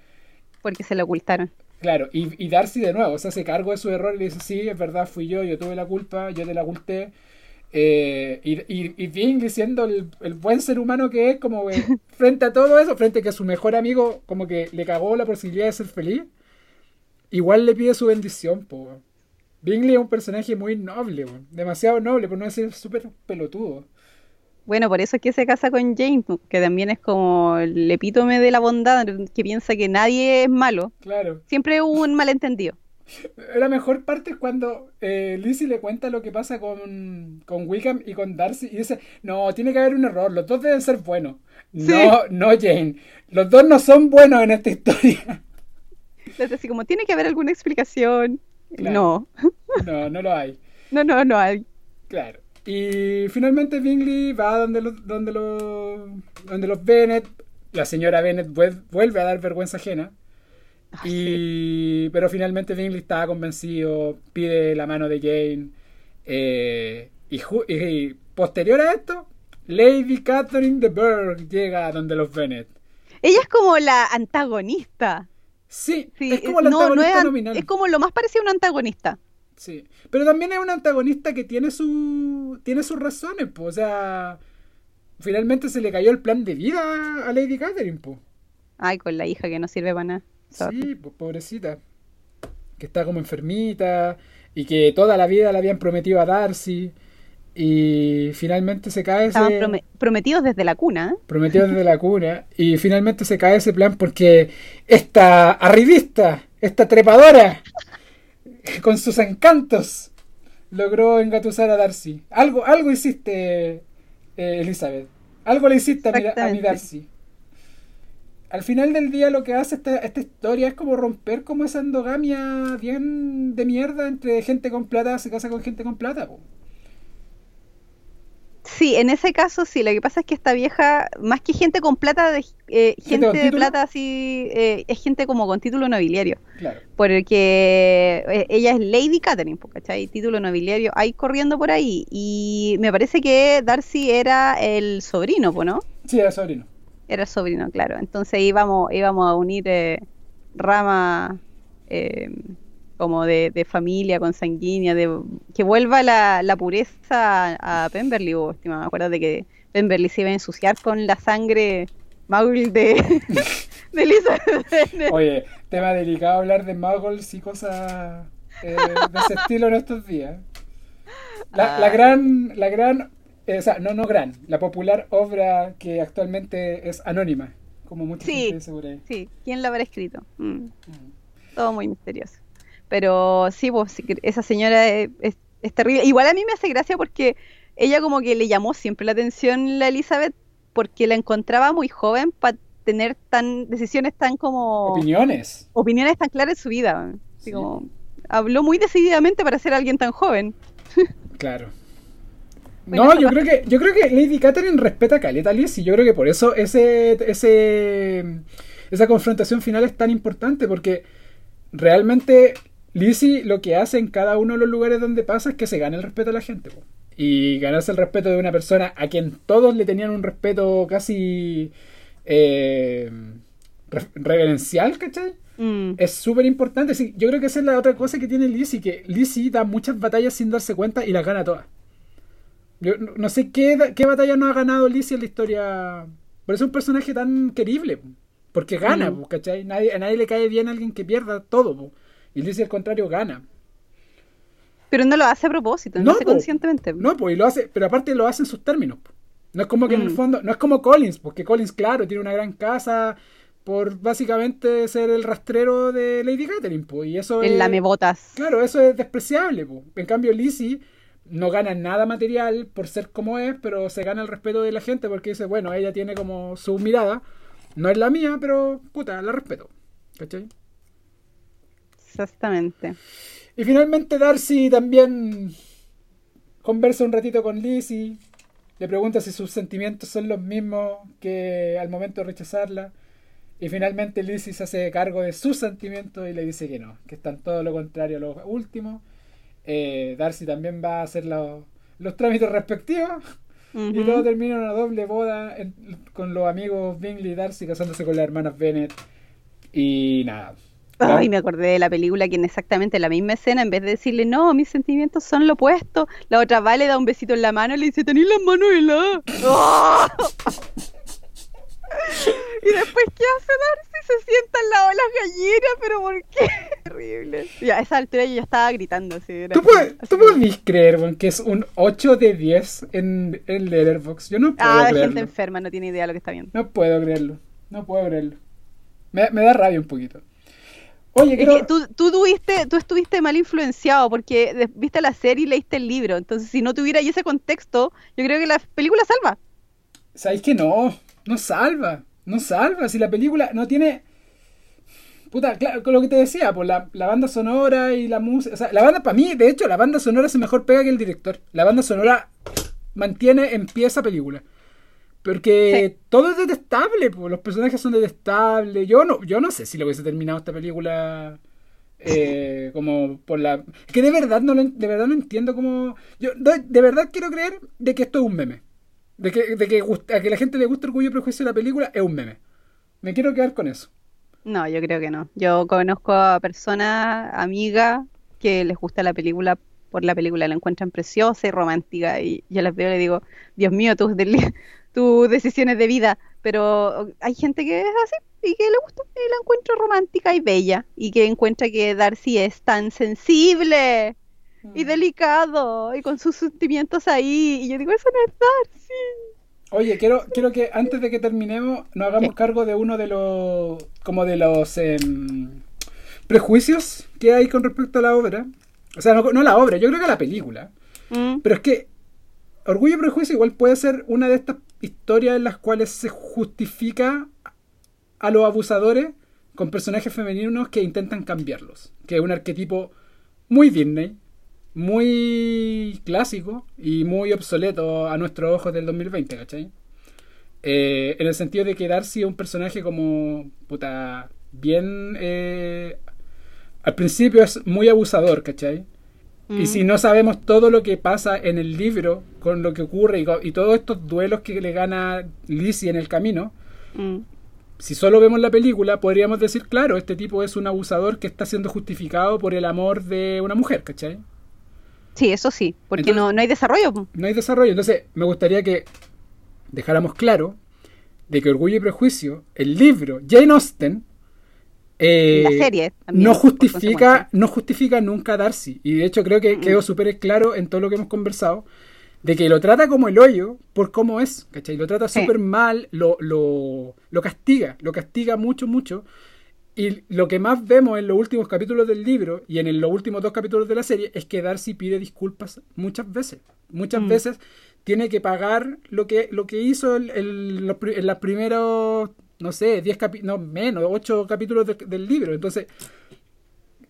Porque se lo ocultaron. Claro, y, y Darcy de nuevo se hace cargo de su error y le dice, sí, es verdad, fui yo, yo tuve la culpa, yo te la oculté. Eh, y, y, y Bingley siendo el, el buen ser humano que es, como que frente a todo eso, frente a que su mejor amigo como que le cagó la posibilidad de ser feliz, igual le pide su bendición, po. Bingley es un personaje muy noble, demasiado noble, por no decir súper pelotudo. Bueno, por eso es que se casa con Jane, que también es como el epítome de la bondad, que piensa que nadie es malo. Claro. Siempre hubo un malentendido. La mejor parte es cuando eh, Lizzie le cuenta lo que pasa con, con Wickham y con Darcy y dice, no, tiene que haber un error, los dos deben ser buenos. No, no Jane, los dos no son buenos en esta historia. Entonces, así como, tiene que haber alguna explicación. Claro. No, No, no lo hay. no, no, no hay. Claro. Y finalmente Bingley va donde los, donde los, donde los Bennett, la señora Bennett vuel- vuelve a dar vergüenza ajena. Y, pero finalmente Bingley estaba convencido, pide la mano de Jane. eh, y posterior a esto, Lady Catherine de Burgh llega a donde los Bennett. Ella es como la antagonista. Sí, Sí, es como no, no antagonista es, nominal. es como lo más parecido a un antagonista. Sí. Pero también es un antagonista que tiene su tiene sus razones, o sea, finalmente se le cayó el plan de vida a Lady Catherine, pues. Ay, con la hija que no sirve para nada. Sorry. Sí, pues pobrecita. Que está como enfermita y que toda la vida le habían prometido a Darcy y finalmente se cae Estaban ese prome- prometidos desde la cuna. ¿eh? prometido desde la cuna y finalmente se cae ese plan porque esta arribista, esta trepadora con sus encantos logró engatusar a Darcy. Algo algo hiciste eh, Elizabeth. Algo le hiciste a mi, a mi. Darcy. Al final del día lo que hace esta, esta historia es como romper como esa endogamia bien de mierda entre gente con plata se casa con gente con plata. po. Sí, en ese caso sí. Lo que pasa es que esta vieja, más que gente con plata, de, eh, ¿Gente de plata así, eh, es gente como con título nobiliario. Claro. Porque eh, ella es Lady Catherine, ¿cachai? Título nobiliario hay corriendo por ahí. Y me parece que Darcy era el sobrino, ¿no? Sí, era sobrino. Era sobrino, claro. Entonces íbamos, íbamos a unir eh, rama eh, como de, de familia consanguínea, de que vuelva la, la pureza a Pemberley, vos, estimado. Acuérdate que Pemberley se iba a ensuciar con la sangre Maul de, de Elizabeth. Oye, tema delicado hablar de muggles y cosas eh, de ese estilo en estos días. La, la Ay. gran, la gran, eh, o sea, no, no gran, la popular obra que actualmente es anónima, como mucha Sí. gente ahí. Sí, ¿quién la habrá escrito? Mm. Todo muy misterioso. Pero sí, pues esa señora es, es- es terrible. Igual a mí me hace gracia porque ella como que le llamó siempre la atención la Elizabeth porque la encontraba muy joven para tener tan decisiones tan como Opiniones. opiniones tan claras en su vida. Así Sí. como habló muy decididamente para ser alguien tan joven. Claro. No, yo creo que yo creo que Lady Catherine respeta a Caleta Lizzie. Yo creo que por eso ese, ese esa confrontación final es tan importante porque realmente Lizzie lo que hace en cada uno de los lugares donde pasa es que se gana el respeto de la gente. po. Y ganarse el respeto de una persona a quien todos le tenían un respeto casi eh, re- reverencial, ¿cachai? Mm. Es súper importante. Sí, yo creo que esa es la otra cosa que tiene Lizzie, que Lizzie da muchas batallas sin darse cuenta y las gana todas. Yo no, sé qué, batalla no ha ganado Lizzie en la historia. Por eso es un personaje tan querible. po. Porque gana, Mm. ¿cachai? Nadie, a nadie le cae bien a alguien que pierda todo. po. Y Lizzie al contrario gana. Pero no lo hace a propósito, no, lo hace po. conscientemente. No, pues y lo hace, pero aparte lo hace en sus términos. po. No es como que en el Mm. fondo, no es como Collins, porque Collins, claro, tiene una gran casa por básicamente ser el rastrero de Lady Catherine, pues, y eso El es... lamebotas. Claro, eso es despreciable. po. En cambio, Lizzie no gana nada material por ser como es, pero se gana el respeto de la gente porque dice, bueno, ella tiene como su mirada. No es la mía, pero puta, la respeto. ¿Cachai? Exactamente. Y finalmente Darcy también conversa un ratito con Lizzie. Le pregunta si sus sentimientos son los mismos que al momento de rechazarla. Y finalmente Lizzie se hace cargo de sus sentimientos y le dice que no, que están todo lo contrario a lo último. Eh, Darcy también va a hacer los, los trámites respectivos. Y luego termina una doble boda en- con los amigos Bingley y Darcy casándose con las hermanas Bennett. Y nada. Ay, me acordé de la película que en exactamente la misma escena, en vez de decirle, no, mis sentimientos son lo opuesto, la otra va, le da un besito en la mano y le dice, tenés las manos heladas. ¡Oh! y después, ¿qué hace Darcy? Se sienta al lado de las gallinas, pero ¿por qué? Terrible. Ya, a esa altura yo ya estaba gritando. Así, ¿Tú puedes, tú puedes creer, que es un 8 de 10 en, en Letterboxd? Yo no puedo Ah, creerlo. gente enferma, no tiene idea de lo que está viendo. No puedo creerlo. No puedo creerlo. Me, me da rabia un poquito. Oye, Es que tú, tú, tuviste, tú estuviste mal influenciado porque viste la serie y leíste el libro. Entonces, si no tuviera ese contexto, yo creo que la película salva. ¿Sabéis que no? No salva. No salva. Si la película no tiene... Puta, claro, con lo que te decía, pues la, la banda sonora y la música... O sea, la banda, para mí, de hecho, la banda sonora se mejor pega que el director. La banda sonora mantiene en pie esa película. Porque todo es detestable, pues, los personajes son detestables. Yo no, yo no sé si lo hubiese terminado esta película eh, como por la... Es que de verdad no lo, de verdad no entiendo cómo... Yo de, de verdad quiero creer de que esto es un meme. De que, de que a que la gente le gusta Orgullo y Prejuicio de la película es un meme. Me quiero quedar con eso. No, yo creo que no. Yo conozco a personas, amigas, que les gusta la película por la película, la encuentran preciosa y romántica. Y yo las veo y le digo, Dios mío, deli- tus decisiones de vida. Pero hay gente que es así y que le gusta y la encuentra romántica y bella. Y que encuentra que Darcy es tan sensible y delicado y con sus sentimientos ahí. Y yo digo, eso no es Darcy. Oye, quiero, quiero que antes de que terminemos nos hagamos cargo de uno de los como de los em, prejuicios que hay con respecto a la obra. O sea, no, no la obra, yo creo que a la película. Mm, Pero es que Orgullo y Prejuicio igual puede ser una de estas historias en las cuales se justifica a los abusadores con personajes femeninos que intentan cambiarlos. Que es un arquetipo muy Disney, muy clásico y muy obsoleto a nuestros ojos del 2020, ¿cachai? Eh, en el sentido de que Darcy es un personaje como, puta, bien... eh, al principio es muy abusador, ¿cachai? Mm. Y si no sabemos todo lo que pasa en el libro, con lo que ocurre y, y todos estos duelos que le gana Lizzie en el camino, Mm. si solo vemos la película, podríamos decir, claro, este tipo es un abusador que está siendo justificado por el amor de una mujer, ¿cachai? Sí, eso sí, porque Entonces- no, no hay desarrollo. No hay desarrollo. Entonces, me gustaría que dejáramos claro de que Orgullo y Prejuicio, el libro, Jane Austen, eh, La serie también, no justifica, no justifica nunca a Darcy. Y de hecho creo que quedó súper claro en todo lo que hemos conversado, de que lo trata como el hoyo por cómo es, ¿cachai? Lo trata Sí. súper mal, lo, lo, lo castiga, lo castiga mucho, mucho. Y lo que más vemos en los últimos capítulos del libro y en el- los últimos dos capítulos de la serie es que Darcy pide disculpas muchas veces. Muchas Mm. veces tiene que pagar lo que, lo que hizo en los primeros, no sé, 10 capítulos, no menos, 8 capítulos de- del libro. Entonces,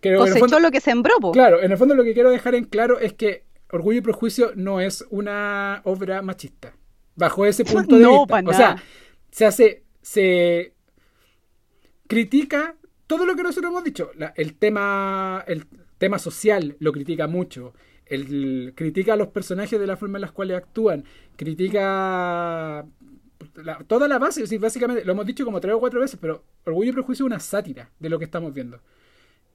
creo que en el Cosechó fondo- lo que sembró, po. Claro, en el fondo lo que quiero dejar en claro es que Orgullo y Prejuicio no es una obra machista. Bajo ese punto de No, vista. pa' O sea, se hace. Se critica todo lo que nosotros hemos dicho. La- el tema. El tema social lo critica mucho. El, critica a los personajes de la forma en las cuales actúan. Critica toda la base, sí, básicamente, lo hemos dicho como tres o cuatro veces, pero Orgullo y Prejuicio es una sátira de lo que estamos viendo.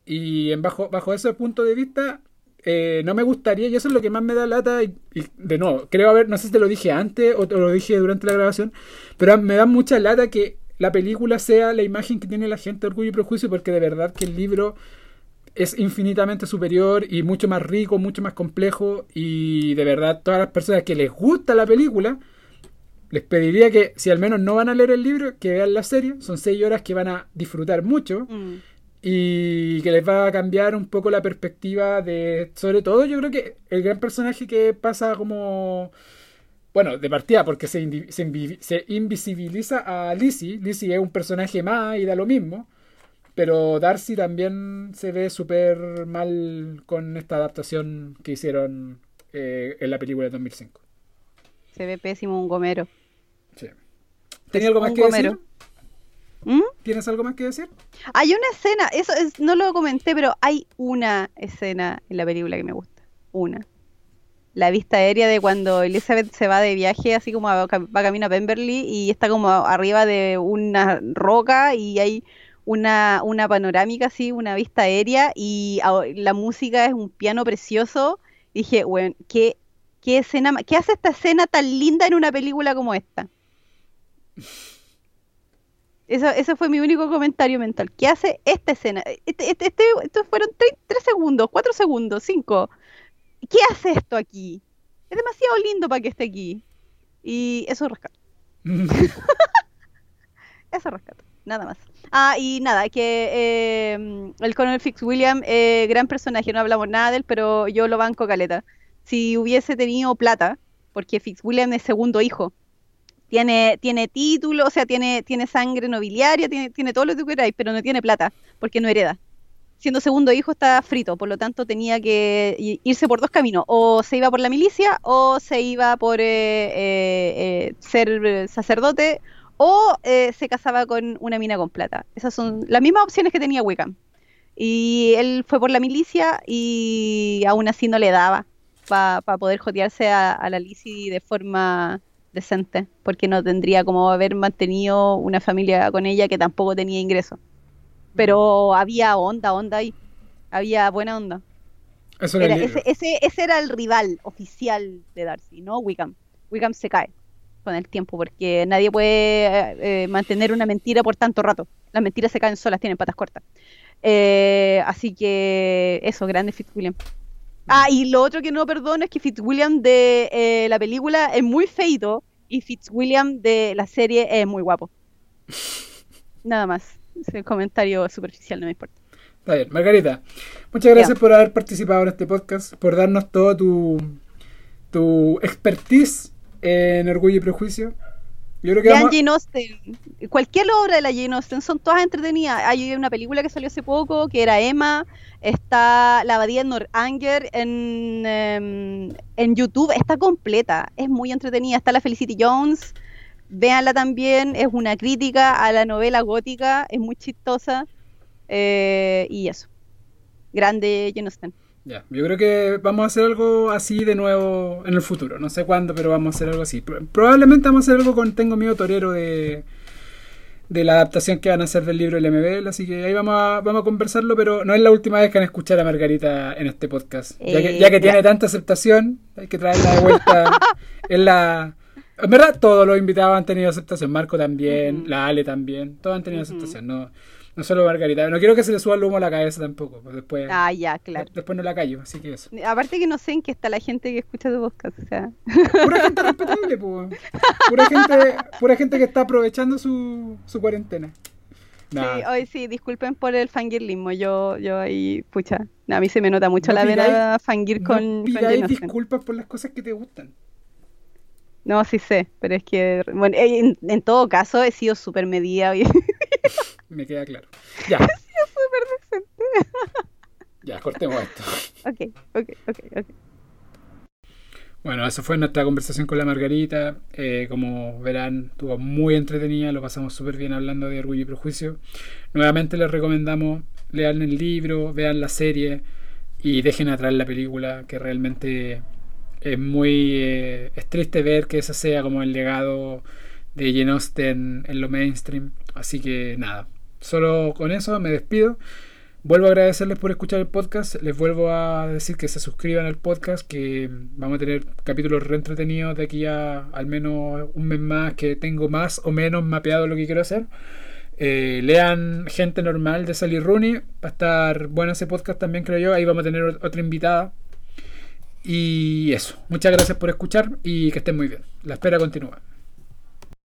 Y en bajo, bajo ese punto de vista, eh, no me gustaría, y eso es lo que más me da lata, y de nuevo, creo haber, no sé si te lo dije antes o te lo dije durante la grabación, pero me da mucha lata que la película sea la imagen que tiene la gente de Orgullo y Prejuicio, porque de verdad que el libro es infinitamente superior y mucho más rico, mucho más complejo, y de verdad todas las personas que les gusta la película, les pediría que, si al menos no van a leer el libro, que vean la serie. Son seis horas que van a disfrutar mucho Mm. y que les va a cambiar un poco la perspectiva de, sobre todo yo creo que el gran personaje que pasa como, bueno, de partida porque se, indi- se, invi- se invisibiliza a Lizzie. Lizzie es un personaje más y da lo mismo. Pero Darcy también se ve súper mal con esta adaptación que hicieron eh, en la película de 2005. Se ve pésimo un gomero. Sí. ¿Tenía algo más que decir? ¿Mm? ¿Tienes algo más que decir? Hay una escena, eso es, no lo comenté, pero hay una escena en la película que me gusta. Una. La vista aérea de cuando Elizabeth se va de viaje, así como a- va camino a Pemberley y está como arriba de una roca y hay una, una panorámica así, una vista aérea y la música es un piano precioso. Y dije, bueno, ¿qué, qué escena, qué hace esta escena tan linda en una película como esta? Eso, ese fue mi único comentario mental. ¿Qué hace esta escena? Este, este, este- estos fueron 3 segundos, 4 segundos, 5. ¿Qué hace esto aquí? Es demasiado lindo para que esté aquí. Y eso rescato. Eso rescato. Nada más. Ah, y nada, que eh, el Colonel Fitzwilliam, eh, gran personaje, no hablamos nada de él, pero yo lo banco caleta. Si hubiese tenido plata, porque Fitzwilliam es segundo hijo, tiene, tiene título, o sea, tiene, tiene sangre nobiliaria, tiene, tiene todo lo que queráis, pero no tiene plata, porque no hereda. Siendo segundo hijo está frito, por lo tanto tenía que irse por dos caminos, o se iba por la milicia, o se iba por eh, eh, eh, ser eh, sacerdote, o se casaba con una mina con plata. Esas son las mismas opciones que tenía Wickham. Y él fue por la milicia y aún así no le daba para poder jotearse a, a la Lizzie de forma decente, porque no tendría como haber mantenido una familia con ella que tampoco tenía ingresos. Pero había onda, onda ahí. Había buena onda. Eso era Era- el libro. ese, ese, ese era el rival oficial de Darcy, ¿no? Wickham. Wickham se cae con el tiempo porque nadie puede eh, eh, mantener una mentira por tanto rato. Las mentiras se caen solas, tienen patas cortas. Eh, así que eso, grande Fitzwilliam. Ah, y lo otro que no perdono es que Fitzwilliam de eh, la película es muy feito y Fitzwilliam de la serie es muy guapo. Nada más. Ese comentario superficial no me importa. Está bien, Margarita, muchas gracias por haber participado en este podcast, por darnos todo tu, tu expertise en Orgullo y Prejuicio. Yo creo que Vean vamos, Jane Austen. Cualquier obra de la Jane Austen son todas entretenidas. Hay una película que salió hace poco que era Emma. Está La Abadía de Northanger en, em, en YouTube. Está completa. Es muy entretenida. Está la Felicity Jones. Véanla también. Es una crítica a la novela gótica. Es muy chistosa. Eh, y eso. Grande Jane Austen. Ya, yo creo que vamos a hacer algo así de nuevo en el futuro. No sé cuándo, pero vamos a hacer algo así. Pro- Probablemente vamos a hacer algo con Tengo Miedo Torero de, de la adaptación que van a hacer del libro del MBL. Así que ahí vamos a, vamos a conversarlo, pero no es la última vez que van a escuchar a Margarita en este podcast. Ya que, Eh, ya que tiene tanta aceptación, hay que traerla de vuelta. en la... En verdad, todos los invitados han tenido aceptación. Marco también, la Ale también. Todos han tenido aceptación. No, no solo Margarita. No quiero que se le suba el humo a la cabeza tampoco. pues después, Ah, ya, claro. después no la callo. Así que eso. Aparte que no sé en qué está la gente que escucha tu podcast. O sea, Pura gente respetable, pues. Pura gente, pura gente que está aprovechando su, su cuarentena. Nah. Sí, hoy sí, disculpen por el fangirlismo. Yo, yo ahí, pucha, a mí se me nota mucho No la pidáis- fangir no con, con pidáis disculpas por las cosas que te gustan. No, sí sé, pero es que, bueno, eh, en, en todo caso he sido súper medida Me queda claro. Ya, súper decente. ya, cortemos esto. Ok, ok, ok, ok. Bueno, eso fue nuestra conversación con la Margarita. Eh, como verán, estuvo muy entretenida, lo pasamos súper bien hablando de Orgullo y Prejuicio. Nuevamente les recomendamos, lean el libro, vean la serie y dejen atrás la película, que realmente es muy... Eh, es triste ver que ese sea como el legado de Jane Austen en lo mainstream. Así que nada, solo con eso me despido. Vuelvo a agradecerles por escuchar el podcast. Les vuelvo a decir que se suscriban al podcast, que vamos a tener capítulos reentretenidos de aquí a al menos un mes más, que tengo más o menos mapeado lo que quiero hacer. Eh, lean Gente Normal de Sally Rooney. Va a estar bueno ese podcast también, creo yo. Ahí vamos a tener otra invitada. Y eso. Muchas gracias por escuchar y que estén muy bien. La espera continúa.